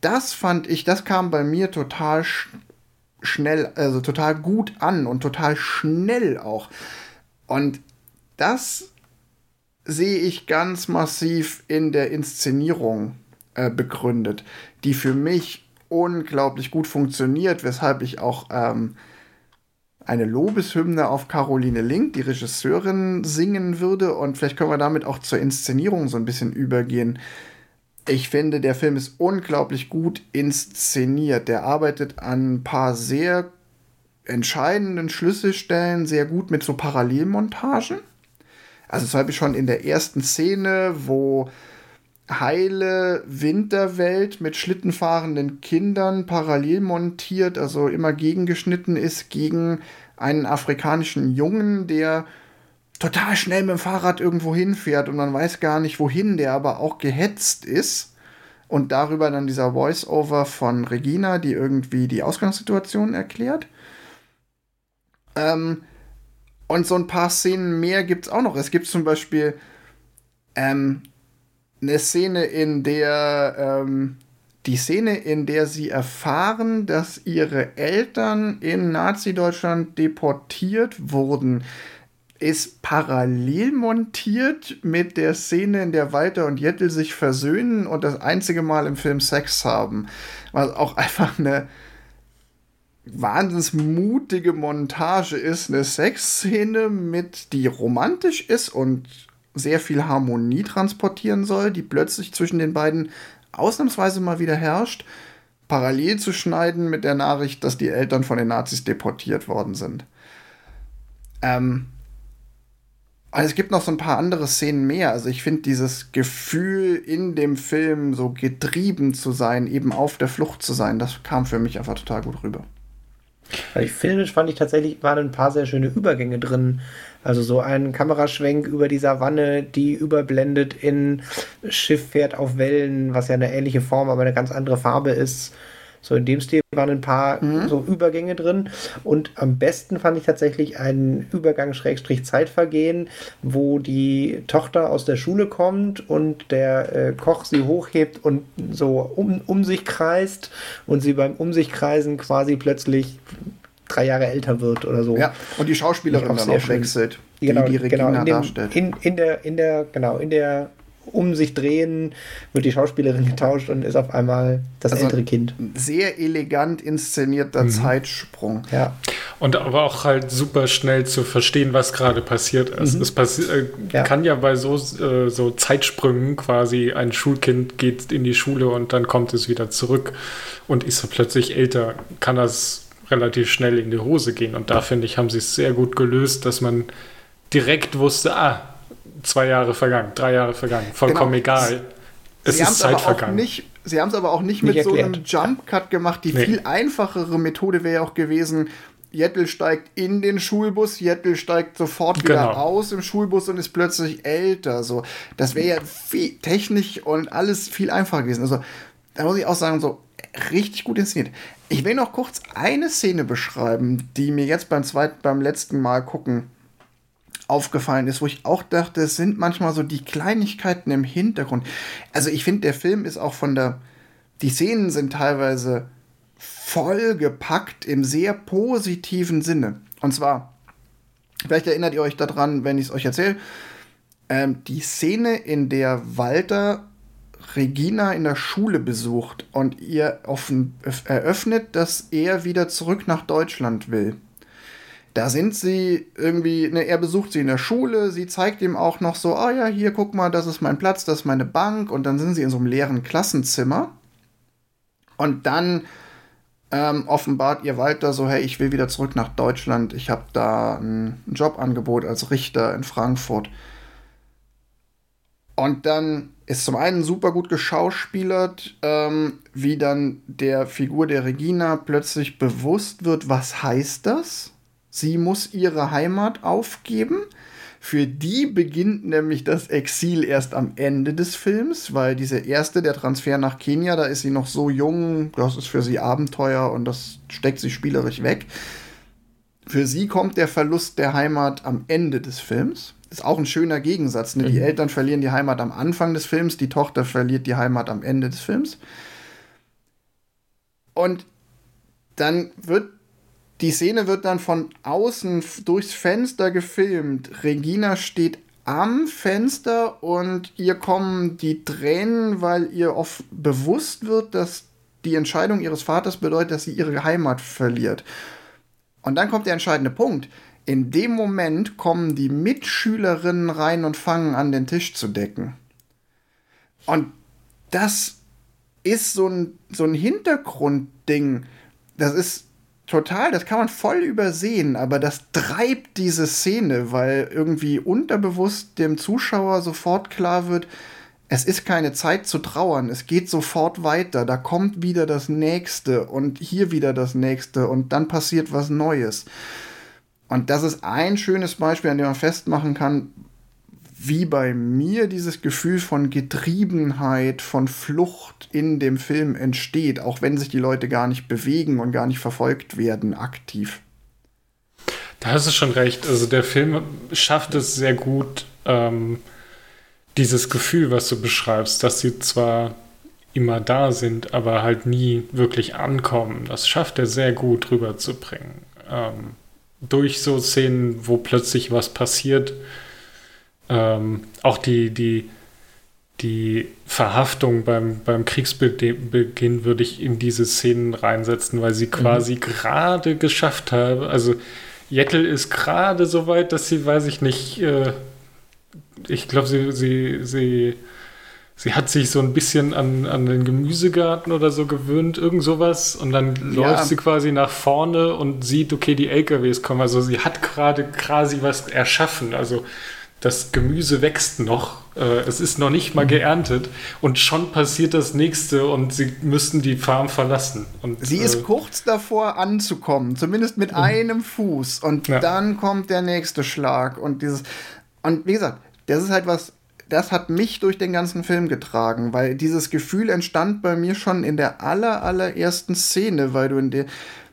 Das fand ich, das kam bei mir total sch schnell, also total gut an und total schnell auch. Und das sehe ich ganz massiv in der Inszenierung äh, begründet, die für mich unglaublich gut funktioniert, weshalb ich auch ähm, eine Lobeshymne auf Caroline Link, die Regisseurin, singen würde. Und vielleicht können wir damit auch zur Inszenierung so ein bisschen übergehen. Ich finde, der Film ist unglaublich gut inszeniert. Der arbeitet an ein paar sehr entscheidenden Schlüsselstellen sehr gut mit so Parallelmontagen. Also zum Beispiel schon in der ersten Szene, wo heile Winterwelt mit schlittenfahrenden Kindern parallel montiert, also immer gegengeschnitten ist gegen einen afrikanischen Jungen, der total schnell mit dem Fahrrad irgendwo hinfährt und man weiß gar nicht wohin, der aber auch gehetzt ist. Und darüber dann dieser Voice-Over von Regina, die irgendwie die Ausgangssituation erklärt. Ähm, und so ein paar Szenen mehr gibt es auch noch. Es gibt zum Beispiel ähm, eine Szene, in der ähm, die Szene, in der sie erfahren, dass ihre Eltern in Nazi-Deutschland deportiert wurden, ist parallel montiert mit der Szene, in der Walter und Jettel sich versöhnen und das einzige Mal im Film Sex haben. Was auch einfach eine wahnsinnig mutige Montage ist. Eine Sexszene mit, die romantisch ist und sehr viel Harmonie transportieren soll, die plötzlich zwischen den beiden ausnahmsweise mal wieder herrscht, parallel zu schneiden mit der Nachricht, dass die Eltern von den Nazis deportiert worden sind. Ähm, also es gibt noch so ein paar andere Szenen mehr. Also ich finde dieses Gefühl in dem Film so getrieben zu sein, eben auf der Flucht zu sein, das kam für mich einfach total gut rüber. Also ich, filmisch fand ich tatsächlich, waren ein paar sehr schöne Übergänge drin. Also so ein Kameraschwenk über die Savanne, die überblendet in Schiff fährt auf Wellen, was ja eine ähnliche Form, aber eine ganz andere Farbe ist. So in dem Stil waren ein paar mhm. so Übergänge drin. Und am besten fand ich tatsächlich einen Übergang Schrägstrich Zeitvergehen, wo die Tochter aus der Schule kommt und der äh, Koch sie hochhebt und so um, um sich kreist und sie beim Um sich kreisen quasi plötzlich drei Jahre älter wird oder so. Ja, und die Schauspielerin dann auch wechselt, die genau, die Regina genau, in dem, darstellt. In, in, der, in der, genau, in der um sich drehen, wird die Schauspielerin getauscht und ist auf einmal das also ältere Kind. Sehr elegant inszenierter mhm. Zeitsprung. Ja. Und aber auch halt super schnell zu verstehen, was gerade passiert ist. Mhm. Es passi äh, ja. kann ja bei so, äh, so Zeitsprüngen quasi ein Schulkind geht in die Schule und dann kommt es wieder zurück und ist plötzlich älter. Kann das relativ schnell in die Hose gehen. Und da finde ich, haben sie es sehr gut gelöst, dass man direkt wusste, ah, zwei Jahre vergangen, drei Jahre vergangen, vollkommen genau. egal. Es sie ist Zeit vergangen. Nicht, sie haben es aber auch nicht, nicht mit erklärt. so einem Jump-Cut gemacht. Die nee. viel einfachere Methode wäre auch gewesen, Jettel steigt in den Schulbus, Jettel steigt sofort wieder genau. aus im Schulbus und ist plötzlich älter. So, das wäre ja viel technisch und alles viel einfacher gewesen. Also, da muss ich auch sagen, so richtig gut inszeniert. Ich will noch kurz eine Szene beschreiben, die mir jetzt beim zweiten, beim letzten Mal gucken aufgefallen ist, wo ich auch dachte, es sind manchmal so die Kleinigkeiten im Hintergrund. Also ich finde, der Film ist auch von der, die Szenen sind teilweise vollgepackt im sehr positiven Sinne. Und zwar, vielleicht erinnert ihr euch daran, wenn ich es euch erzähle, ähm, die Szene, in der Walter Regina in der Schule besucht und ihr offen, eröffnet, dass er wieder zurück nach Deutschland will. Da sind sie irgendwie, ne, er besucht sie in der Schule, sie zeigt ihm auch noch so, ah ja, hier, guck mal, das ist mein Platz, das ist meine Bank und dann sind sie in so einem leeren Klassenzimmer. Und dann ähm, offenbart ihr Walter so, hey, ich will wieder zurück nach Deutschland. Ich habe da ein Jobangebot als Richter in Frankfurt. Und dann ist zum einen super gut geschauspielert, ähm, wie dann der Figur der Regina plötzlich bewusst wird, was heißt das? Sie muss ihre Heimat aufgeben. Für die beginnt nämlich das Exil erst am Ende des Films, weil diese erste, der Transfer nach Kenia, da ist sie noch so jung, das ist für sie Abenteuer und das steckt sie spielerisch weg. Für sie kommt der Verlust der Heimat am Ende des Films. Ist auch ein schöner Gegensatz. Ne? Die mhm. Eltern verlieren die Heimat am Anfang des Films, die Tochter verliert die Heimat am Ende des Films. Und dann wird die Szene wird dann von außen durchs Fenster gefilmt. Regina steht am Fenster und ihr kommen die Tränen, weil ihr oft bewusst wird, dass die Entscheidung ihres Vaters bedeutet, dass sie ihre Heimat verliert. Und dann kommt der entscheidende Punkt. In dem Moment kommen die Mitschülerinnen rein und fangen an, den Tisch zu decken. Und das ist so ein, so ein Hintergrundding. Das ist Total, das kann man voll übersehen, aber das treibt diese Szene, weil irgendwie unterbewusst dem Zuschauer sofort klar wird, es ist keine Zeit zu trauern, es geht sofort weiter, da kommt wieder das nächste und hier wieder das nächste und dann passiert was Neues. Und das ist ein schönes Beispiel, an dem man festmachen kann, wie bei mir dieses Gefühl von Getriebenheit, von Flucht in dem Film entsteht, auch wenn sich die Leute gar nicht bewegen und gar nicht verfolgt werden aktiv. Da hast du schon recht. Also der Film schafft es sehr gut, ähm, dieses Gefühl, was du beschreibst, dass sie zwar immer da sind, aber halt nie wirklich ankommen. Das schafft er sehr gut rüberzubringen. Ähm, durch so Szenen, wo plötzlich was passiert, ähm, auch die, die, die Verhaftung beim, beim Kriegsbeginn würde ich in diese Szenen reinsetzen, weil sie mhm. quasi mhm. gerade geschafft haben. Also Jettel ist gerade so weit, dass sie, weiß ich nicht, äh, ich glaube, sie, sie, sie, sie hat sich so ein bisschen an, an den Gemüsegarten oder so gewöhnt, irgend sowas. Und dann ja. läuft sie quasi nach vorne und sieht, okay, die LKWs kommen. Also sie hat gerade quasi was erschaffen. Also das Gemüse wächst noch, äh, es ist noch nicht mal mhm. geerntet und schon passiert das nächste und sie müssten die Farm verlassen. Und, sie ist äh, kurz davor anzukommen, zumindest mit mhm. einem Fuß und ja. dann kommt der nächste Schlag und dieses und wie gesagt, das ist halt was das hat mich durch den ganzen Film getragen, weil dieses Gefühl entstand bei mir schon in der aller, allerersten Szene, weil du in der,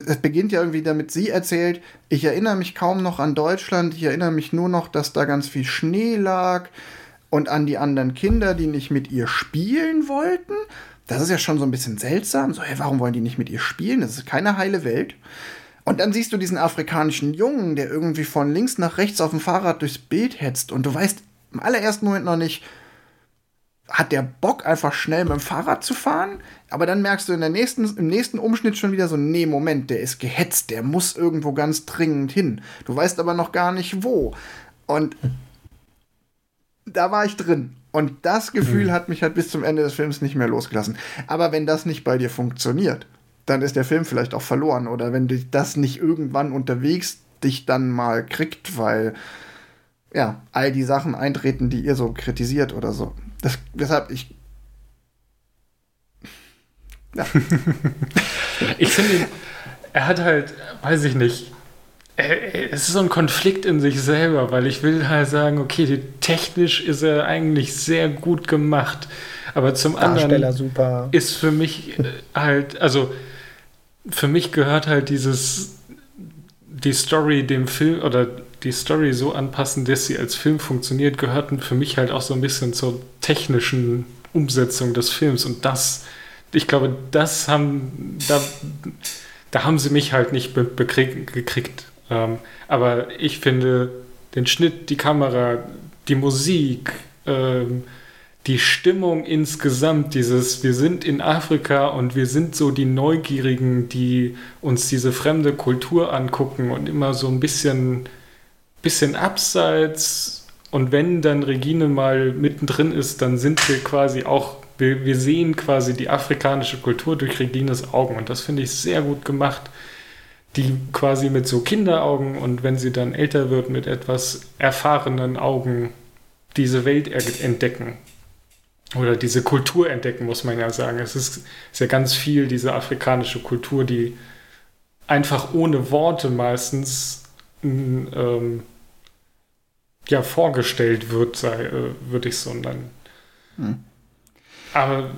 es beginnt ja irgendwie damit, sie erzählt, ich erinnere mich kaum noch an Deutschland, ich erinnere mich nur noch, dass da ganz viel Schnee lag und an die anderen Kinder, die nicht mit ihr spielen wollten. Das ist ja schon so ein bisschen seltsam. So, hey, warum wollen die nicht mit ihr spielen? Das ist keine heile Welt. Und dann siehst du diesen afrikanischen Jungen, der irgendwie von links nach rechts auf dem Fahrrad durchs Bild hetzt und du weißt im allerersten Moment noch nicht, hat der Bock, einfach schnell mit dem Fahrrad zu fahren. Aber dann merkst du in der nächsten, im nächsten Umschnitt schon wieder so, nee, Moment, der ist gehetzt, der muss irgendwo ganz dringend hin. Du weißt aber noch gar nicht wo. Und da war ich drin. Und das Gefühl mhm. hat mich halt bis zum Ende des Films nicht mehr losgelassen. Aber wenn das nicht bei dir funktioniert, dann ist der Film vielleicht auch verloren. Oder wenn dich das nicht irgendwann unterwegs dich dann mal kriegt, weil ja, all die Sachen eintreten, die ihr so kritisiert oder so. Das, deshalb, ich. Ja. ich finde, er hat halt, weiß ich nicht, es ist so ein Konflikt in sich selber, weil ich will halt sagen, okay, technisch ist er eigentlich sehr gut gemacht, aber zum anderen super. ist für mich äh, halt, also für mich gehört halt dieses die Story dem Film oder die Story so anpassen, dass sie als Film funktioniert, gehörten für mich halt auch so ein bisschen zur technischen Umsetzung des Films. Und das, ich glaube, das haben, da, da haben sie mich halt nicht gekriegt. Ähm, aber ich finde den Schnitt, die Kamera, die Musik, ähm, die Stimmung insgesamt, dieses, wir sind in Afrika und wir sind so die Neugierigen, die uns diese fremde Kultur angucken und immer so ein bisschen bisschen abseits und wenn dann Regine mal mittendrin ist, dann sind wir quasi auch Wir, wir sehen quasi die afrikanische Kultur durch Regines Augen und das finde ich sehr gut gemacht. Die quasi mit so Kinderaugen und wenn sie dann älter wird, mit etwas erfahrenen Augen diese Welt entdecken. Oder diese Kultur entdecken, muss man ja sagen. Es ist, ist ja ganz viel diese afrikanische Kultur, die einfach ohne Worte meistens ähm, ja, vorgestellt wird, sei, äh, würde ich so nennen. Hm. Aber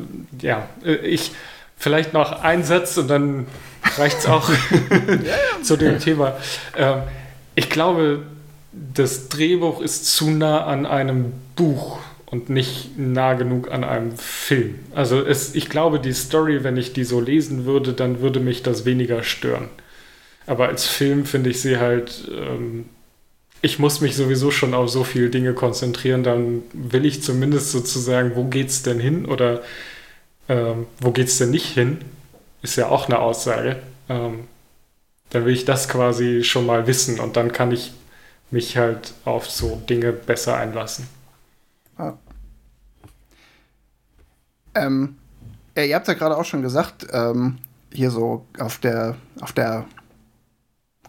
ja, äh, ich vielleicht noch ein Satz und dann reicht es auch zu dem Thema. Ähm, ich glaube, das Drehbuch ist zu nah an einem Buch und nicht nah genug an einem Film. Also es, ich glaube, die Story, wenn ich die so lesen würde, dann würde mich das weniger stören. Aber als Film finde ich sie halt, ähm, ich muss mich sowieso schon auf so viele Dinge konzentrieren, dann will ich zumindest sozusagen, wo geht's denn hin oder ähm, wo geht's denn nicht hin? Ist ja auch eine Aussage. Ähm, dann will ich das quasi schon mal wissen und dann kann ich mich halt auf so Dinge besser einlassen. Ah. Ähm, ja, ihr habt ja gerade auch schon gesagt, ähm, hier so auf der, auf der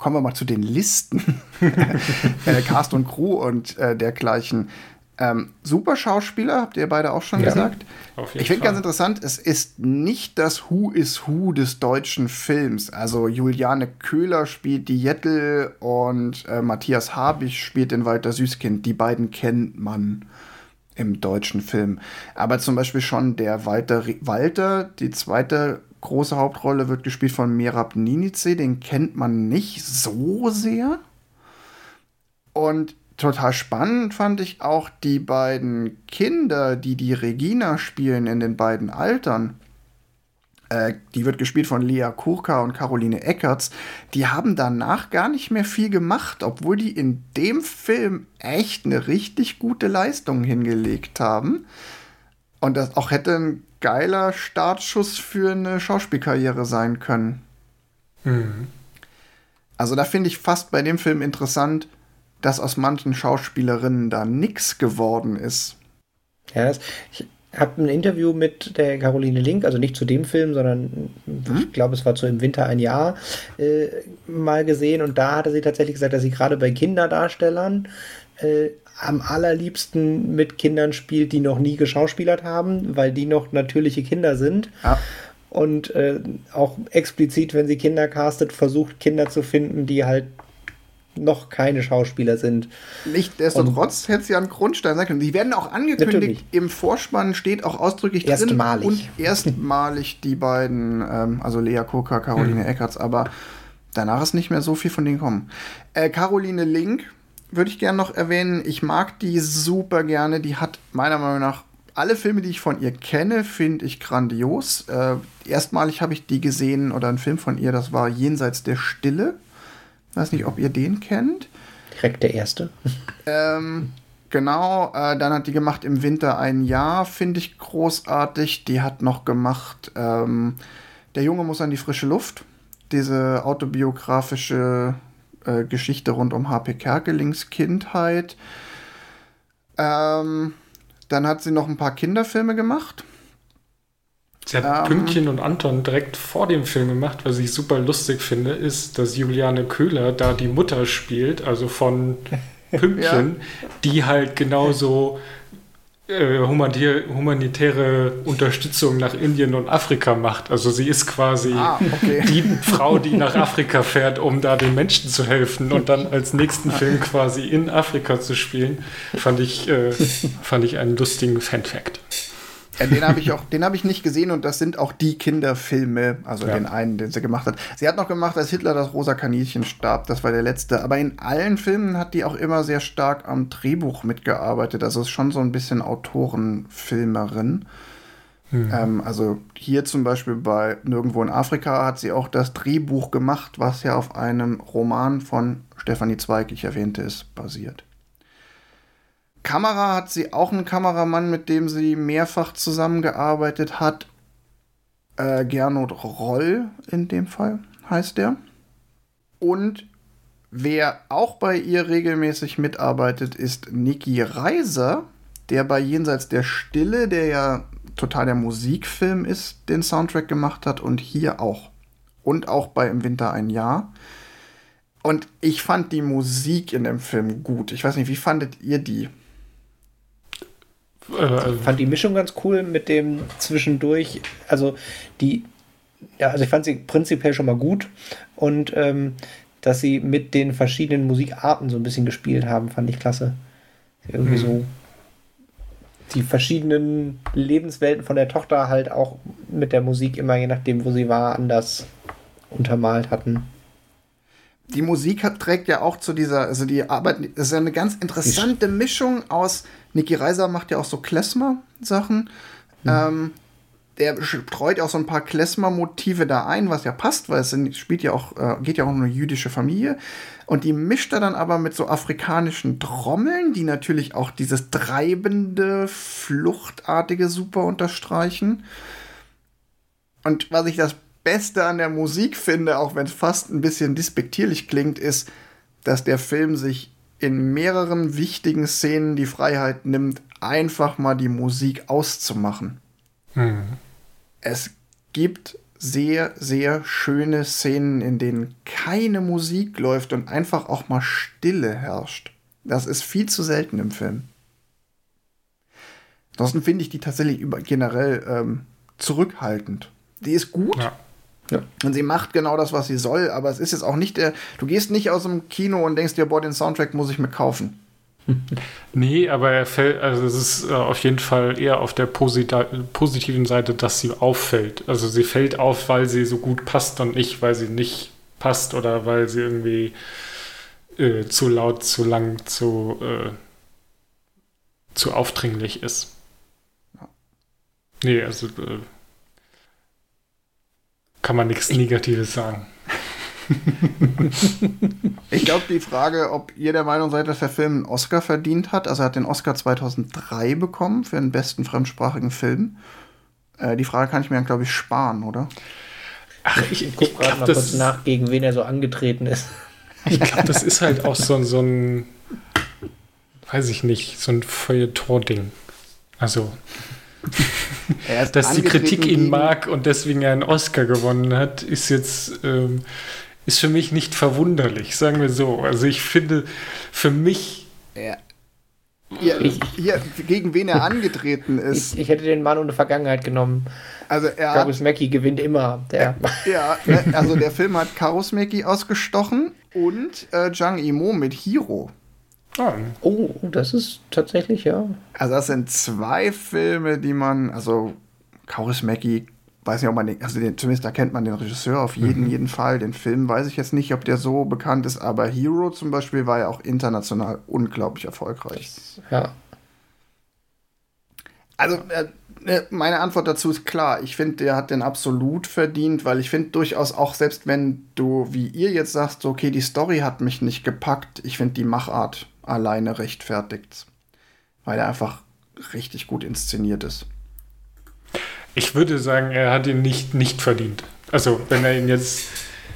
kommen wir mal zu den Listen. äh, Cast und Crew und äh, dergleichen. Ähm, super Schauspieler, habt ihr beide auch schon ja, gesagt. ich finde ganz interessant, es ist nicht das Who is Who des deutschen Films. Also Juliane Köhler spielt die Jettel und äh, Matthias Habich spielt den Walter Süßkind. Die beiden kennt man im deutschen Film. Aber zum Beispiel schon der Walter, Walter die zweite große Hauptrolle wird gespielt von Merab Ninice, den kennt man nicht so sehr. Und total spannend fand ich auch die beiden Kinder, die die Regina spielen in den beiden Altern. Äh, die wird gespielt von Lea Kurka und Caroline Eckerts. Die haben danach gar nicht mehr viel gemacht, obwohl die in dem Film echt eine richtig gute Leistung hingelegt haben. Und das auch hätte ein geiler Startschuss für eine Schauspielkarriere sein können. Mhm. Also da finde ich fast bei dem Film interessant, dass aus manchen Schauspielerinnen da nichts geworden ist. Ja, das, ich habe ein Interview mit der Caroline Link, also nicht zu dem Film, sondern mhm. ich glaube, es war so im Winter ein Jahr äh, mal gesehen und da hatte sie tatsächlich gesagt, dass sie gerade bei Kinderdarstellern äh, am allerliebsten mit Kindern spielt, die noch nie geschauspielert haben, weil die noch natürliche Kinder sind. Ja. Und äh, auch explizit, wenn sie Kinder castet, versucht Kinder zu finden, die halt noch keine Schauspieler sind. Nichtsdestotrotz hätte sie ja einen Grundstein sein können. Die werden auch angekündigt, Natürlich. im Vorspann steht auch ausdrücklich erstmalig. drin. Und erstmalig die beiden, ähm, also Lea Koka, Caroline hm. Eckerts, aber danach ist nicht mehr so viel von denen kommen. Äh, Caroline Link würde ich gerne noch erwähnen. Ich mag die super gerne. Die hat meiner Meinung nach alle Filme, die ich von ihr kenne, finde ich grandios. Äh, erstmalig habe ich die gesehen oder einen Film von ihr, das war Jenseits der Stille. Weiß nicht, ob ihr den kennt. Direkt der erste. Ähm, genau, äh, dann hat die gemacht im Winter ein Jahr, finde ich großartig. Die hat noch gemacht ähm, Der Junge muss an die frische Luft. Diese autobiografische äh, Geschichte rund um HP Kerkelings Kindheit. Ähm, dann hat sie noch ein paar Kinderfilme gemacht. Sie hat ähm, Pünktchen und Anton direkt vor dem Film gemacht, was ich super lustig finde, ist, dass Juliane Köhler da die Mutter spielt, also von Pünktchen, ja. die halt genauso humanitäre Unterstützung nach Indien und Afrika macht. Also sie ist quasi ah, okay. die Frau, die nach Afrika fährt, um da den Menschen zu helfen und dann als nächsten Film quasi in Afrika zu spielen, fand ich, äh, fand ich einen lustigen Fan-Fact. Ja, den habe ich auch, den habe ich nicht gesehen und das sind auch die Kinderfilme, also ja. den einen, den sie gemacht hat. Sie hat noch gemacht, als Hitler das rosa Kaninchen starb, das war der letzte. Aber in allen Filmen hat die auch immer sehr stark am Drehbuch mitgearbeitet. Also ist schon so ein bisschen Autorenfilmerin. Hm. Ähm, also hier zum Beispiel bei Nirgendwo in Afrika hat sie auch das Drehbuch gemacht, was ja auf einem Roman von Stefanie Zweig, ich erwähnte es, basiert. Kamera hat sie auch einen Kameramann, mit dem sie mehrfach zusammengearbeitet hat. Äh, Gernot Roll in dem Fall heißt der. Und wer auch bei ihr regelmäßig mitarbeitet, ist Niki Reiser, der bei Jenseits der Stille, der ja total der Musikfilm ist, den Soundtrack gemacht hat und hier auch. Und auch bei Im Winter ein Jahr. Und ich fand die Musik in dem Film gut. Ich weiß nicht, wie fandet ihr die? Äh, ich fand die Mischung ganz cool mit dem zwischendurch, also die, ja, also ich fand sie prinzipiell schon mal gut und ähm, dass sie mit den verschiedenen Musikarten so ein bisschen gespielt haben, fand ich klasse. Irgendwie mhm. so die verschiedenen Lebenswelten von der Tochter halt auch mit der Musik immer, je nachdem, wo sie war, anders untermalt hatten. Die Musik hat, trägt ja auch zu dieser, also die Arbeit, das ist ja eine ganz interessante Mischung aus, Niki Reiser macht ja auch so Klezmer-Sachen. Mhm. Ähm, der streut auch so ein paar Klezmer-Motive da ein, was ja passt, weil es spielt ja auch, äh, geht ja auch um eine jüdische Familie. Und die mischt er dann aber mit so afrikanischen Trommeln, die natürlich auch dieses treibende, fluchtartige super unterstreichen. Und was ich das Beste an der Musik finde, auch wenn es fast ein bisschen despektierlich klingt, ist, dass der Film sich in mehreren wichtigen Szenen die Freiheit nimmt, einfach mal die Musik auszumachen. Mhm. Es gibt sehr, sehr schöne Szenen, in denen keine Musik läuft und einfach auch mal Stille herrscht. Das ist viel zu selten im Film. Ansonsten finde ich die tatsächlich über, generell ähm, zurückhaltend. Die ist gut. Ja. Ja. Und sie macht genau das, was sie soll, aber es ist jetzt auch nicht der. Du gehst nicht aus dem Kino und denkst dir, boah, den Soundtrack muss ich mir kaufen. Nee, aber er fällt, also es ist äh, auf jeden Fall eher auf der posit positiven Seite, dass sie auffällt. Also sie fällt auf, weil sie so gut passt und nicht, weil sie nicht passt oder weil sie irgendwie äh, zu laut, zu lang, zu, äh, zu aufdringlich ist. Nee, also äh, kann man nichts Negatives sagen. ich glaube, die Frage, ob ihr der Meinung seid, dass der Film einen Oscar verdient hat, also er hat den Oscar 2003 bekommen für den besten fremdsprachigen Film. Äh, die Frage kann ich mir dann, glaube ich, sparen, oder? Ach, ich, ich gucke gerade mal kurz nach, gegen wen er so angetreten ist. Ich glaube, das ist halt auch so, so ein, weiß ich nicht, so ein Feuilleton-Ding. Also, dass die Kritik ihn mag und deswegen er einen Oscar gewonnen hat, ist jetzt ähm, ist für mich nicht verwunderlich, sagen wir so. Also ich finde, für mich. Ja. Ja, ich, hier, gegen wen er angetreten ist. Ich, ich, hätte den Mann ohne Vergangenheit genommen. Also er Karus Mackie gewinnt immer. Der. Ja, ne, also der Film hat Karus Mackie ausgestochen und äh, Zhang Yimou mit Hiro. Ah. Oh, das ist tatsächlich, ja. Also das sind zwei Filme, die man, also Kauris Mackie, weiß nicht, ob man den, also den, zumindest da kennt man den Regisseur auf jeden, mhm. jeden Fall. Den Film weiß ich jetzt nicht, ob der so bekannt ist, aber Hero zum Beispiel war ja auch international unglaublich erfolgreich. Ja. Also, äh, äh, meine Antwort dazu ist klar. Ich finde, der hat den absolut verdient, weil ich finde durchaus auch, selbst wenn du, wie ihr jetzt sagst, okay, die Story hat mich nicht gepackt, ich finde die Machart alleine rechtfertigt. Weil er einfach richtig gut inszeniert ist. Ich würde sagen, er hat ihn nicht, nicht verdient. Also, wenn er ihn jetzt,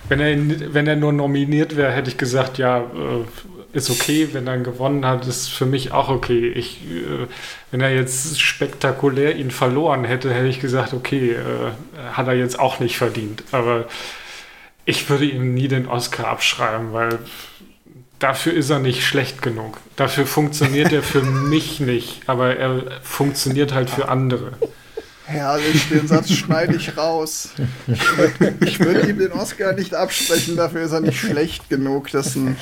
wenn er, ihn, wenn er nur nominiert wäre, hätte ich gesagt, ja, äh, ist okay. Wenn er gewonnen hat, ist für mich auch okay. Ich, äh, wenn er jetzt spektakulär ihn verloren hätte, hätte ich gesagt, okay, äh, hat er jetzt auch nicht verdient. Aber ich würde ihm nie den Oscar abschreiben, weil dafür ist er nicht schlecht genug. Dafür funktioniert er für mich nicht, aber er funktioniert halt für andere. Herrlich, den Satz schneide ich raus. Ich würde ihm den Oscar nicht absprechen, dafür ist er nicht schlecht genug. Das ein,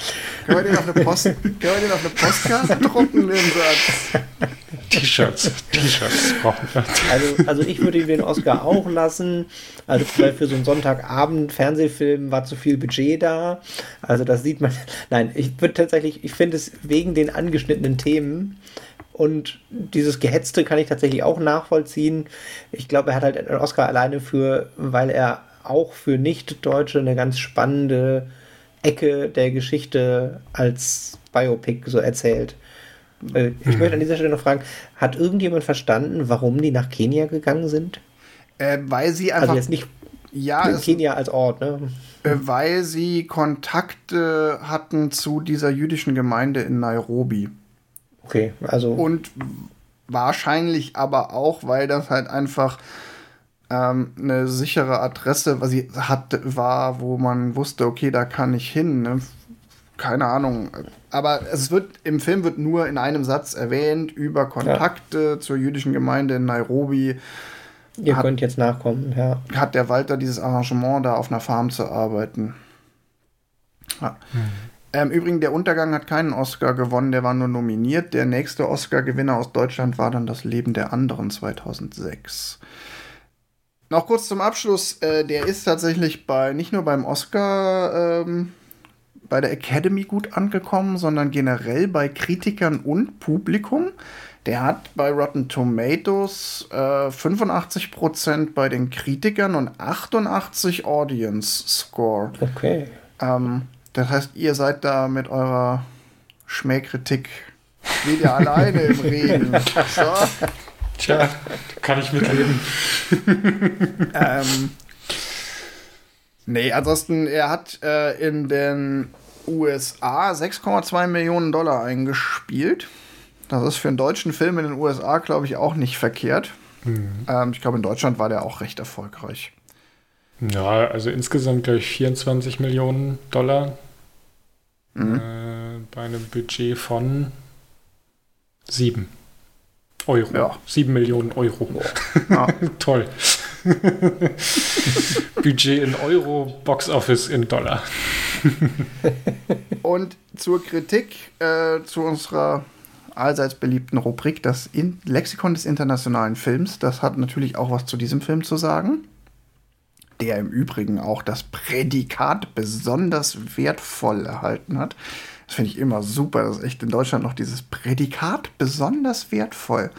können, wir den auf eine Post, können wir den auf eine Postkarte drucken, den Satz? T-Shirts, T-Shirts brauchen wir. Also, also ich würde ihm den Oscar auch lassen. Also weil für so einen Sonntagabend Fernsehfilm war zu viel Budget da. Also das sieht man. Nein, ich würde tatsächlich, ich finde es wegen den angeschnittenen Themen und dieses Gehetzte kann ich tatsächlich auch nachvollziehen. Ich glaube, er hat halt einen Oscar alleine für, weil er auch für Nicht-Deutsche eine ganz spannende Ecke der Geschichte als Biopic so erzählt. Äh, ich mhm. möchte an dieser Stelle noch fragen, hat irgendjemand verstanden, warum die nach Kenia gegangen sind? Äh, weil sie also einfach. Also jetzt nicht ja, Kenia als Ort, ne? Äh, weil sie Kontakte hatten zu dieser jüdischen Gemeinde in Nairobi. Okay, also. Und wahrscheinlich aber auch, weil das halt einfach ähm, eine sichere Adresse, was sie hat, war, wo man wusste, okay, da kann ich hin. Ne? Keine Ahnung. Aber es wird im Film wird nur in einem Satz erwähnt über Kontakte ja. zur jüdischen Gemeinde in Nairobi. Ihr hat, könnt jetzt nachkommen, ja. Hat der Walter dieses Arrangement, da auf einer Farm zu arbeiten. Ja. Hm. Ähm, Übrigens, der Untergang hat keinen Oscar gewonnen, der war nur nominiert. Der nächste Oscar-Gewinner aus Deutschland war dann Das Leben der anderen 2006. Noch kurz zum Abschluss, äh, der ist tatsächlich bei nicht nur beim Oscar ähm, bei der Academy gut angekommen, sondern generell bei Kritikern und Publikum. Der hat bei Rotten Tomatoes äh, 85% bei den Kritikern und 88 Audience Score. Okay. Ähm, das heißt, ihr seid da mit eurer Schmähkritik wieder alleine im Regen. So. Tja, kann ich mitleben. ähm, nee, ansonsten, er hat äh, in den USA 6,2 Millionen Dollar eingespielt. Das ist für einen deutschen Film in den USA, glaube ich, auch nicht verkehrt. Mhm. Ähm, ich glaube, in Deutschland war der auch recht erfolgreich. Ja, also insgesamt, glaube ich, 24 Millionen Dollar. Mhm. Äh, bei einem Budget von 7 Euro. Ja. 7 Millionen Euro. Ja. Toll. Budget in Euro, Box Office in Dollar. Und zur Kritik äh, zu unserer allseits beliebten Rubrik, das in Lexikon des internationalen Films, das hat natürlich auch was zu diesem Film zu sagen. Der im Übrigen auch das Prädikat besonders wertvoll erhalten hat. Das finde ich immer super, dass echt in Deutschland noch dieses Prädikat besonders wertvoll.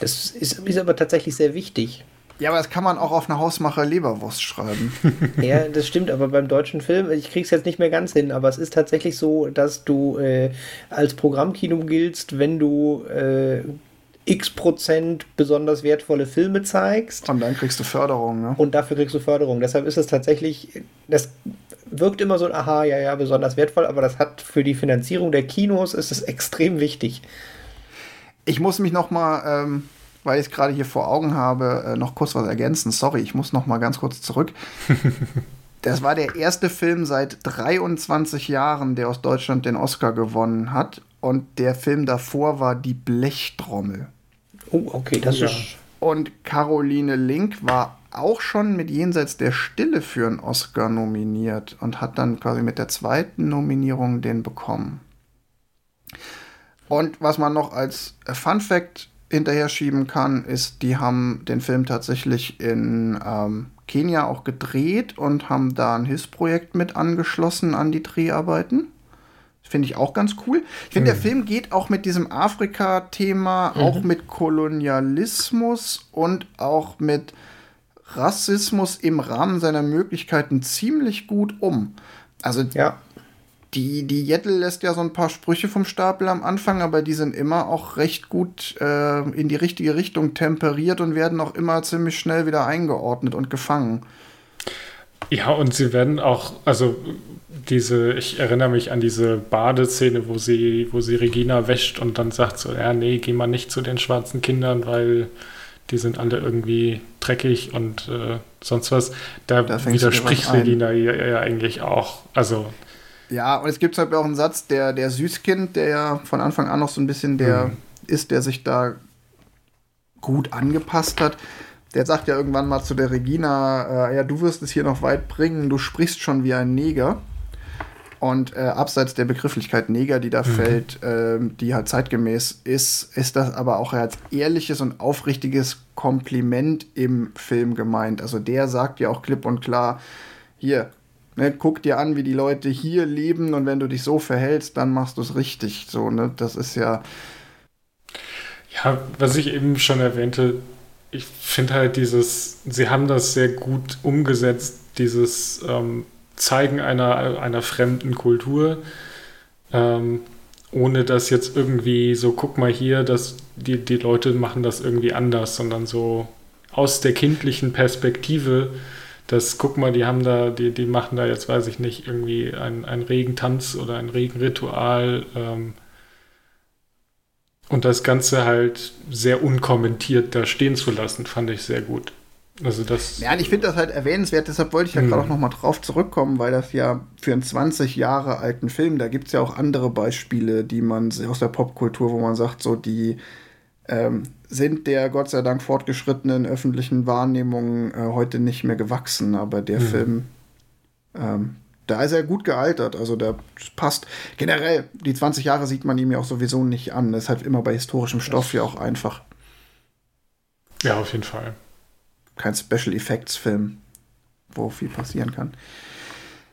Das ist, ist aber tatsächlich sehr wichtig. Ja, aber das kann man auch auf eine Hausmacher Leberwurst schreiben. ja, das stimmt, aber beim deutschen Film, ich krieg's jetzt nicht mehr ganz hin, aber es ist tatsächlich so, dass du äh, als Programmkino giltst, wenn du äh, x Prozent besonders wertvolle Filme zeigst. Und dann kriegst du Förderung, ne? Und dafür kriegst du Förderung. Deshalb ist es tatsächlich, das wirkt immer so, aha, ja, ja, besonders wertvoll, aber das hat für die Finanzierung der Kinos ist es extrem wichtig. Ich muss mich noch mal ähm weil ich es gerade hier vor Augen habe, äh, noch kurz was ergänzen. Sorry, ich muss noch mal ganz kurz zurück. das war der erste Film seit 23 Jahren, der aus Deutschland den Oscar gewonnen hat. Und der Film davor war Die Blechtrommel. Oh, okay, das ja. ist. Und Caroline Link war auch schon mit Jenseits der Stille für einen Oscar nominiert und hat dann quasi mit der zweiten Nominierung den bekommen. Und was man noch als Fun Fact hinterher schieben kann, ist, die haben den Film tatsächlich in ähm, Kenia auch gedreht und haben da ein HIS-Projekt mit angeschlossen an die Dreharbeiten. Finde ich auch ganz cool. Ich finde, mhm. der Film geht auch mit diesem Afrika-Thema, mhm. auch mit Kolonialismus und auch mit Rassismus im Rahmen seiner Möglichkeiten ziemlich gut um. Also ja. Die, die Jettel lässt ja so ein paar Sprüche vom Stapel am Anfang, aber die sind immer auch recht gut äh, in die richtige Richtung temperiert und werden auch immer ziemlich schnell wieder eingeordnet und gefangen. Ja, und sie werden auch, also diese, ich erinnere mich an diese Badeszene, wo sie, wo sie Regina wäscht und dann sagt so, ja, nee, geh mal nicht zu den schwarzen Kindern, weil die sind alle irgendwie dreckig und äh, sonst was. Da, da widerspricht Regina ja, ja, eigentlich auch. Also ja, und es gibt halt auch einen Satz, der, der Süßkind, der ja von Anfang an noch so ein bisschen der mhm. ist, der sich da gut angepasst hat. Der sagt ja irgendwann mal zu der Regina, äh, ja, du wirst es hier noch weit bringen, du sprichst schon wie ein Neger. Und äh, abseits der Begrifflichkeit Neger, die da mhm. fällt, äh, die halt zeitgemäß ist, ist das aber auch als ehrliches und aufrichtiges Kompliment im Film gemeint. Also der sagt ja auch klipp und klar, hier, Ne, guck dir an, wie die Leute hier leben und wenn du dich so verhältst, dann machst du es richtig. So, ne? Das ist ja. Ja, was ich eben schon erwähnte, ich finde halt dieses, sie haben das sehr gut umgesetzt, dieses ähm, Zeigen einer, einer fremden Kultur, ähm, ohne dass jetzt irgendwie so, guck mal hier, dass die, die Leute machen das irgendwie anders, sondern so aus der kindlichen Perspektive das, guck mal, die haben da, die, die machen da jetzt, weiß ich nicht, irgendwie ein, ein Regentanz oder ein Regenritual. Ähm, Und das Ganze halt sehr unkommentiert da stehen zu lassen, fand ich sehr gut. Also das. Ja, ich finde das halt erwähnenswert, deshalb wollte ich da gerade auch noch mal drauf zurückkommen, weil das ja für einen 20 Jahre alten Film, da gibt es ja auch andere Beispiele, die man aus der Popkultur, wo man sagt, so die ähm, sind der Gott sei Dank fortgeschrittenen öffentlichen Wahrnehmung äh, heute nicht mehr gewachsen, aber der mhm. Film, ähm, da ist er gut gealtert, also der passt. Generell, die 20 Jahre sieht man ihm ja auch sowieso nicht an. Das ist halt immer bei historischem Stoff ja auch einfach. Ja, auf jeden Fall kein Special Effects Film, wo viel passieren kann.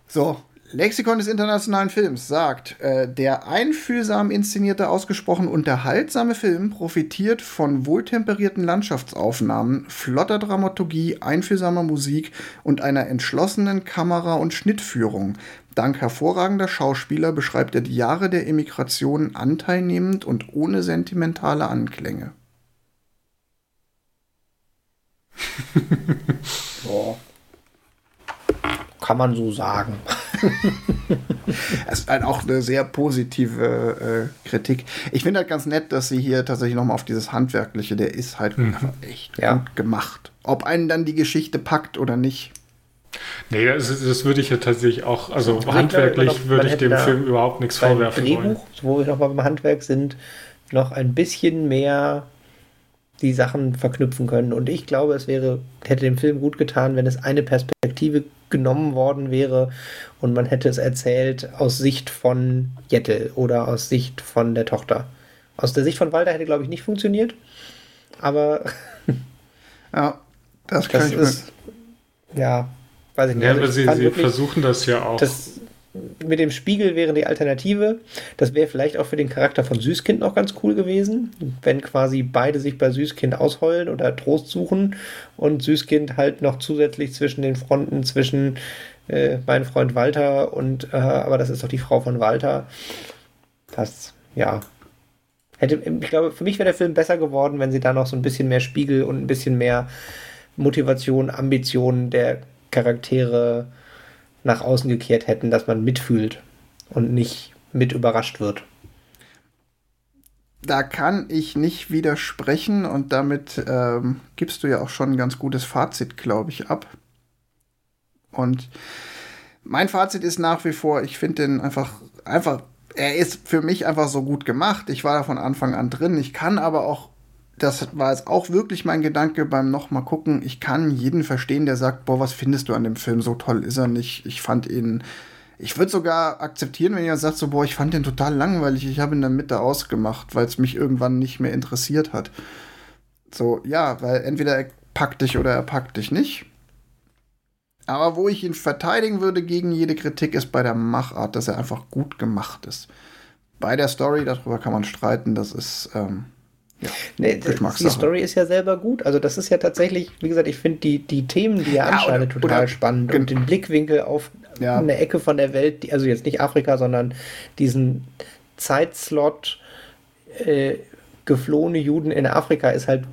So, Lexikon des internationalen Films sagt, äh, der einfühlsam inszenierte, ausgesprochen unterhaltsame Film profitiert von wohltemperierten Landschaftsaufnahmen, flotter Dramaturgie, einfühlsamer Musik und einer entschlossenen Kamera- und Schnittführung. Dank hervorragender Schauspieler beschreibt er die Jahre der Emigration anteilnehmend und ohne sentimentale Anklänge. Boah. Kann man so sagen. es ist halt auch eine sehr positive äh, Kritik. Ich finde halt ganz nett, dass sie hier tatsächlich nochmal auf dieses Handwerkliche, der ist halt mhm. echt ja. gut gemacht. Ob einen dann die Geschichte packt oder nicht. Nee, das, das würde ich ja tatsächlich auch, also ich handwerklich glaube, würde ich dem Film überhaupt nichts vorwerfen Drehbuch, wollen. wo wir nochmal beim Handwerk sind, noch ein bisschen mehr die Sachen verknüpfen können. Und ich glaube, es wäre, hätte dem Film gut getan, wenn es eine Perspektive genommen worden wäre und man hätte es erzählt aus Sicht von Jettel oder aus Sicht von der Tochter. Aus der Sicht von Walter hätte, glaube ich, nicht funktioniert. Aber. ja, das kann das ich ist, Ja, weiß ich nicht. Ja, also aber sie, sie wirklich, versuchen das ja auch. Das, mit dem Spiegel wäre die Alternative. Das wäre vielleicht auch für den Charakter von Süßkind noch ganz cool gewesen, wenn quasi beide sich bei Süßkind ausheulen oder Trost suchen und Süßkind halt noch zusätzlich zwischen den Fronten zwischen äh, mein Freund Walter und äh, aber das ist doch die Frau von Walter. Das, ja. Hätte, ich glaube, für mich wäre der Film besser geworden, wenn sie da noch so ein bisschen mehr Spiegel und ein bisschen mehr Motivation, Ambitionen der Charaktere äh, nach außen gekehrt hätten, dass man mitfühlt und nicht mit überrascht wird. Da kann ich nicht widersprechen und damit ähm, gibst du ja auch schon ein ganz gutes Fazit, glaube ich, ab. Und mein Fazit ist nach wie vor, ich finde den einfach, einfach, er ist für mich einfach so gut gemacht. Ich war da von Anfang an drin. Ich kann aber auch das war jetzt auch wirklich mein Gedanke beim nochmal gucken. Ich kann jeden verstehen, der sagt, boah, was findest du an dem Film? So toll ist er nicht. Ich fand ihn. Ich würde sogar akzeptieren, wenn jemand sagt, so, boah, ich fand den total langweilig. Ich habe ihn in der Mitte ausgemacht, weil es mich irgendwann nicht mehr interessiert hat. So, ja, weil entweder er packt dich oder er packt dich nicht. Aber wo ich ihn verteidigen würde gegen jede Kritik, ist bei der Machart, dass er einfach gut gemacht ist. Bei der Story, darüber kann man streiten, das ist. Ähm, ja, nee, die Story ist ja selber gut. Also das ist ja tatsächlich, wie gesagt, ich finde die, die Themen, die er ja, anschneidet, total oder, spannend. Und den Blickwinkel auf ja. eine Ecke von der Welt, die, also jetzt nicht Afrika, sondern diesen Zeitslot äh, geflohene Juden in Afrika ist halt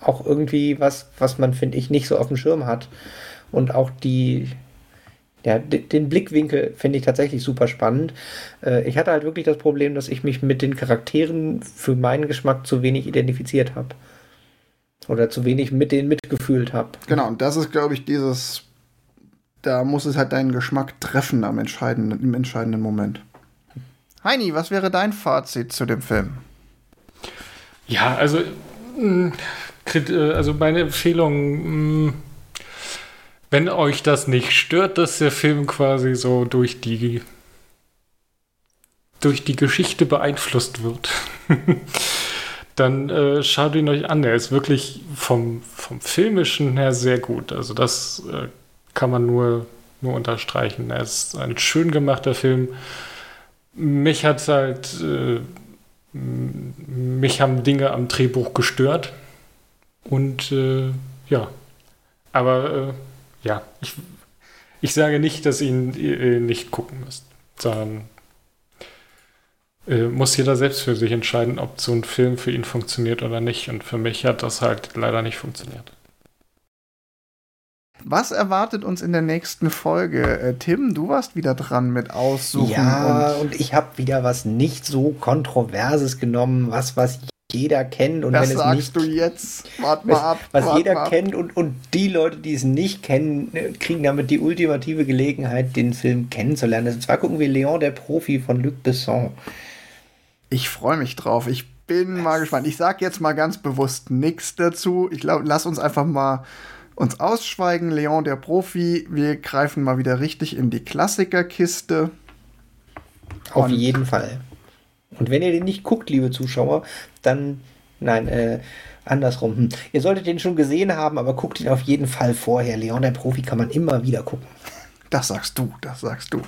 auch irgendwie was, was man, finde ich, nicht so auf dem Schirm hat. Und auch die, ja, den Blickwinkel finde ich tatsächlich super spannend. Äh, ich hatte halt wirklich das Problem, dass ich mich mit den Charakteren für meinen Geschmack zu wenig identifiziert habe. Oder zu wenig mit denen mitgefühlt habe. Genau, und das ist, glaube ich, dieses, da muss es halt deinen Geschmack treffen am entscheidenden, im entscheidenden Moment. Heini, was wäre dein Fazit zu dem Film? Ja, also, mm, äh, also meine Empfehlung, mm, wenn euch das nicht stört, dass der Film quasi so durch die durch die Geschichte beeinflusst wird, dann äh, schaut ihn euch an. Er ist wirklich vom, vom Filmischen her sehr gut. Also das äh, kann man nur, nur unterstreichen. Er ist ein schön gemachter Film. Mich hat halt, äh, mich haben Dinge am Drehbuch gestört. Und äh, ja, aber äh, ja, ich, ich sage nicht, dass ihr ihn nicht gucken müsst, sondern äh, muss jeder selbst für sich entscheiden, ob so ein Film für ihn funktioniert oder nicht. Und für mich hat das halt leider nicht funktioniert. Was erwartet uns in der nächsten Folge? Äh, Tim, du warst wieder dran mit Aussuchen. Ja, und, und ich habe wieder was nicht so Kontroverses genommen, was, was jeder kennt. Und das wenn es sagst nicht, du jetzt. Wart mal ab. was wart jeder ab. kennt und, und die Leute, die es nicht kennen, äh, kriegen damit die ultimative Gelegenheit, den Film kennenzulernen. Und zwar gucken wir Leon der Profi von Luc Besson. Ich freue mich drauf. Ich bin mal gespannt. Ich sage jetzt mal ganz bewusst nichts dazu. Ich glaube, lass uns einfach mal uns ausschweigen. Leon der Profi. Wir greifen mal wieder richtig in die Klassikerkiste. Auf jeden Fall. Und wenn ihr den nicht guckt, liebe Zuschauer, dann, nein, äh, andersrum. Hm. Ihr solltet den schon gesehen haben, aber guckt ihn auf jeden Fall vorher. Leon der Profi kann man immer wieder gucken. Das sagst du, das sagst du.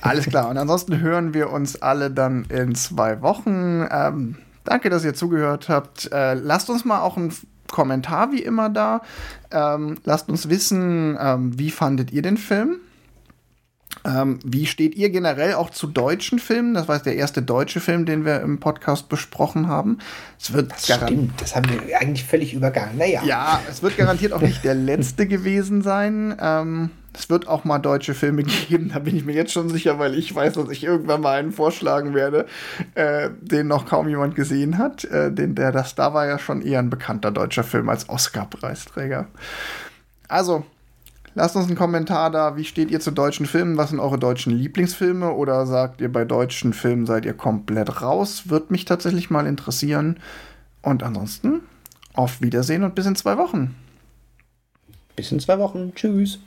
Alles klar. Und ansonsten hören wir uns alle dann in zwei Wochen. Ähm, danke, dass ihr zugehört habt. Äh, lasst uns mal auch einen Kommentar wie immer da. Ähm, lasst uns wissen, ähm, wie fandet ihr den Film? Ähm, wie steht ihr generell auch zu deutschen Filmen? Das war jetzt der erste deutsche Film, den wir im Podcast besprochen haben. Es wird Das stimmt, das haben wir eigentlich völlig übergangen. Naja, ja, es wird garantiert auch nicht der letzte gewesen sein. Ähm, es wird auch mal deutsche Filme geben, da bin ich mir jetzt schon sicher, weil ich weiß, dass ich irgendwann mal einen vorschlagen werde, äh, den noch kaum jemand gesehen hat. Äh, den, der, das da war ja schon eher ein bekannter deutscher Film als Oscar-Preisträger. Also, lasst uns einen Kommentar da. Wie steht ihr zu deutschen Filmen? Was sind eure deutschen Lieblingsfilme? Oder sagt ihr, bei deutschen Filmen seid ihr komplett raus? Wird mich tatsächlich mal interessieren. Und ansonsten, auf Wiedersehen und bis in zwei Wochen. bis in zwei Wochen. Tschüss.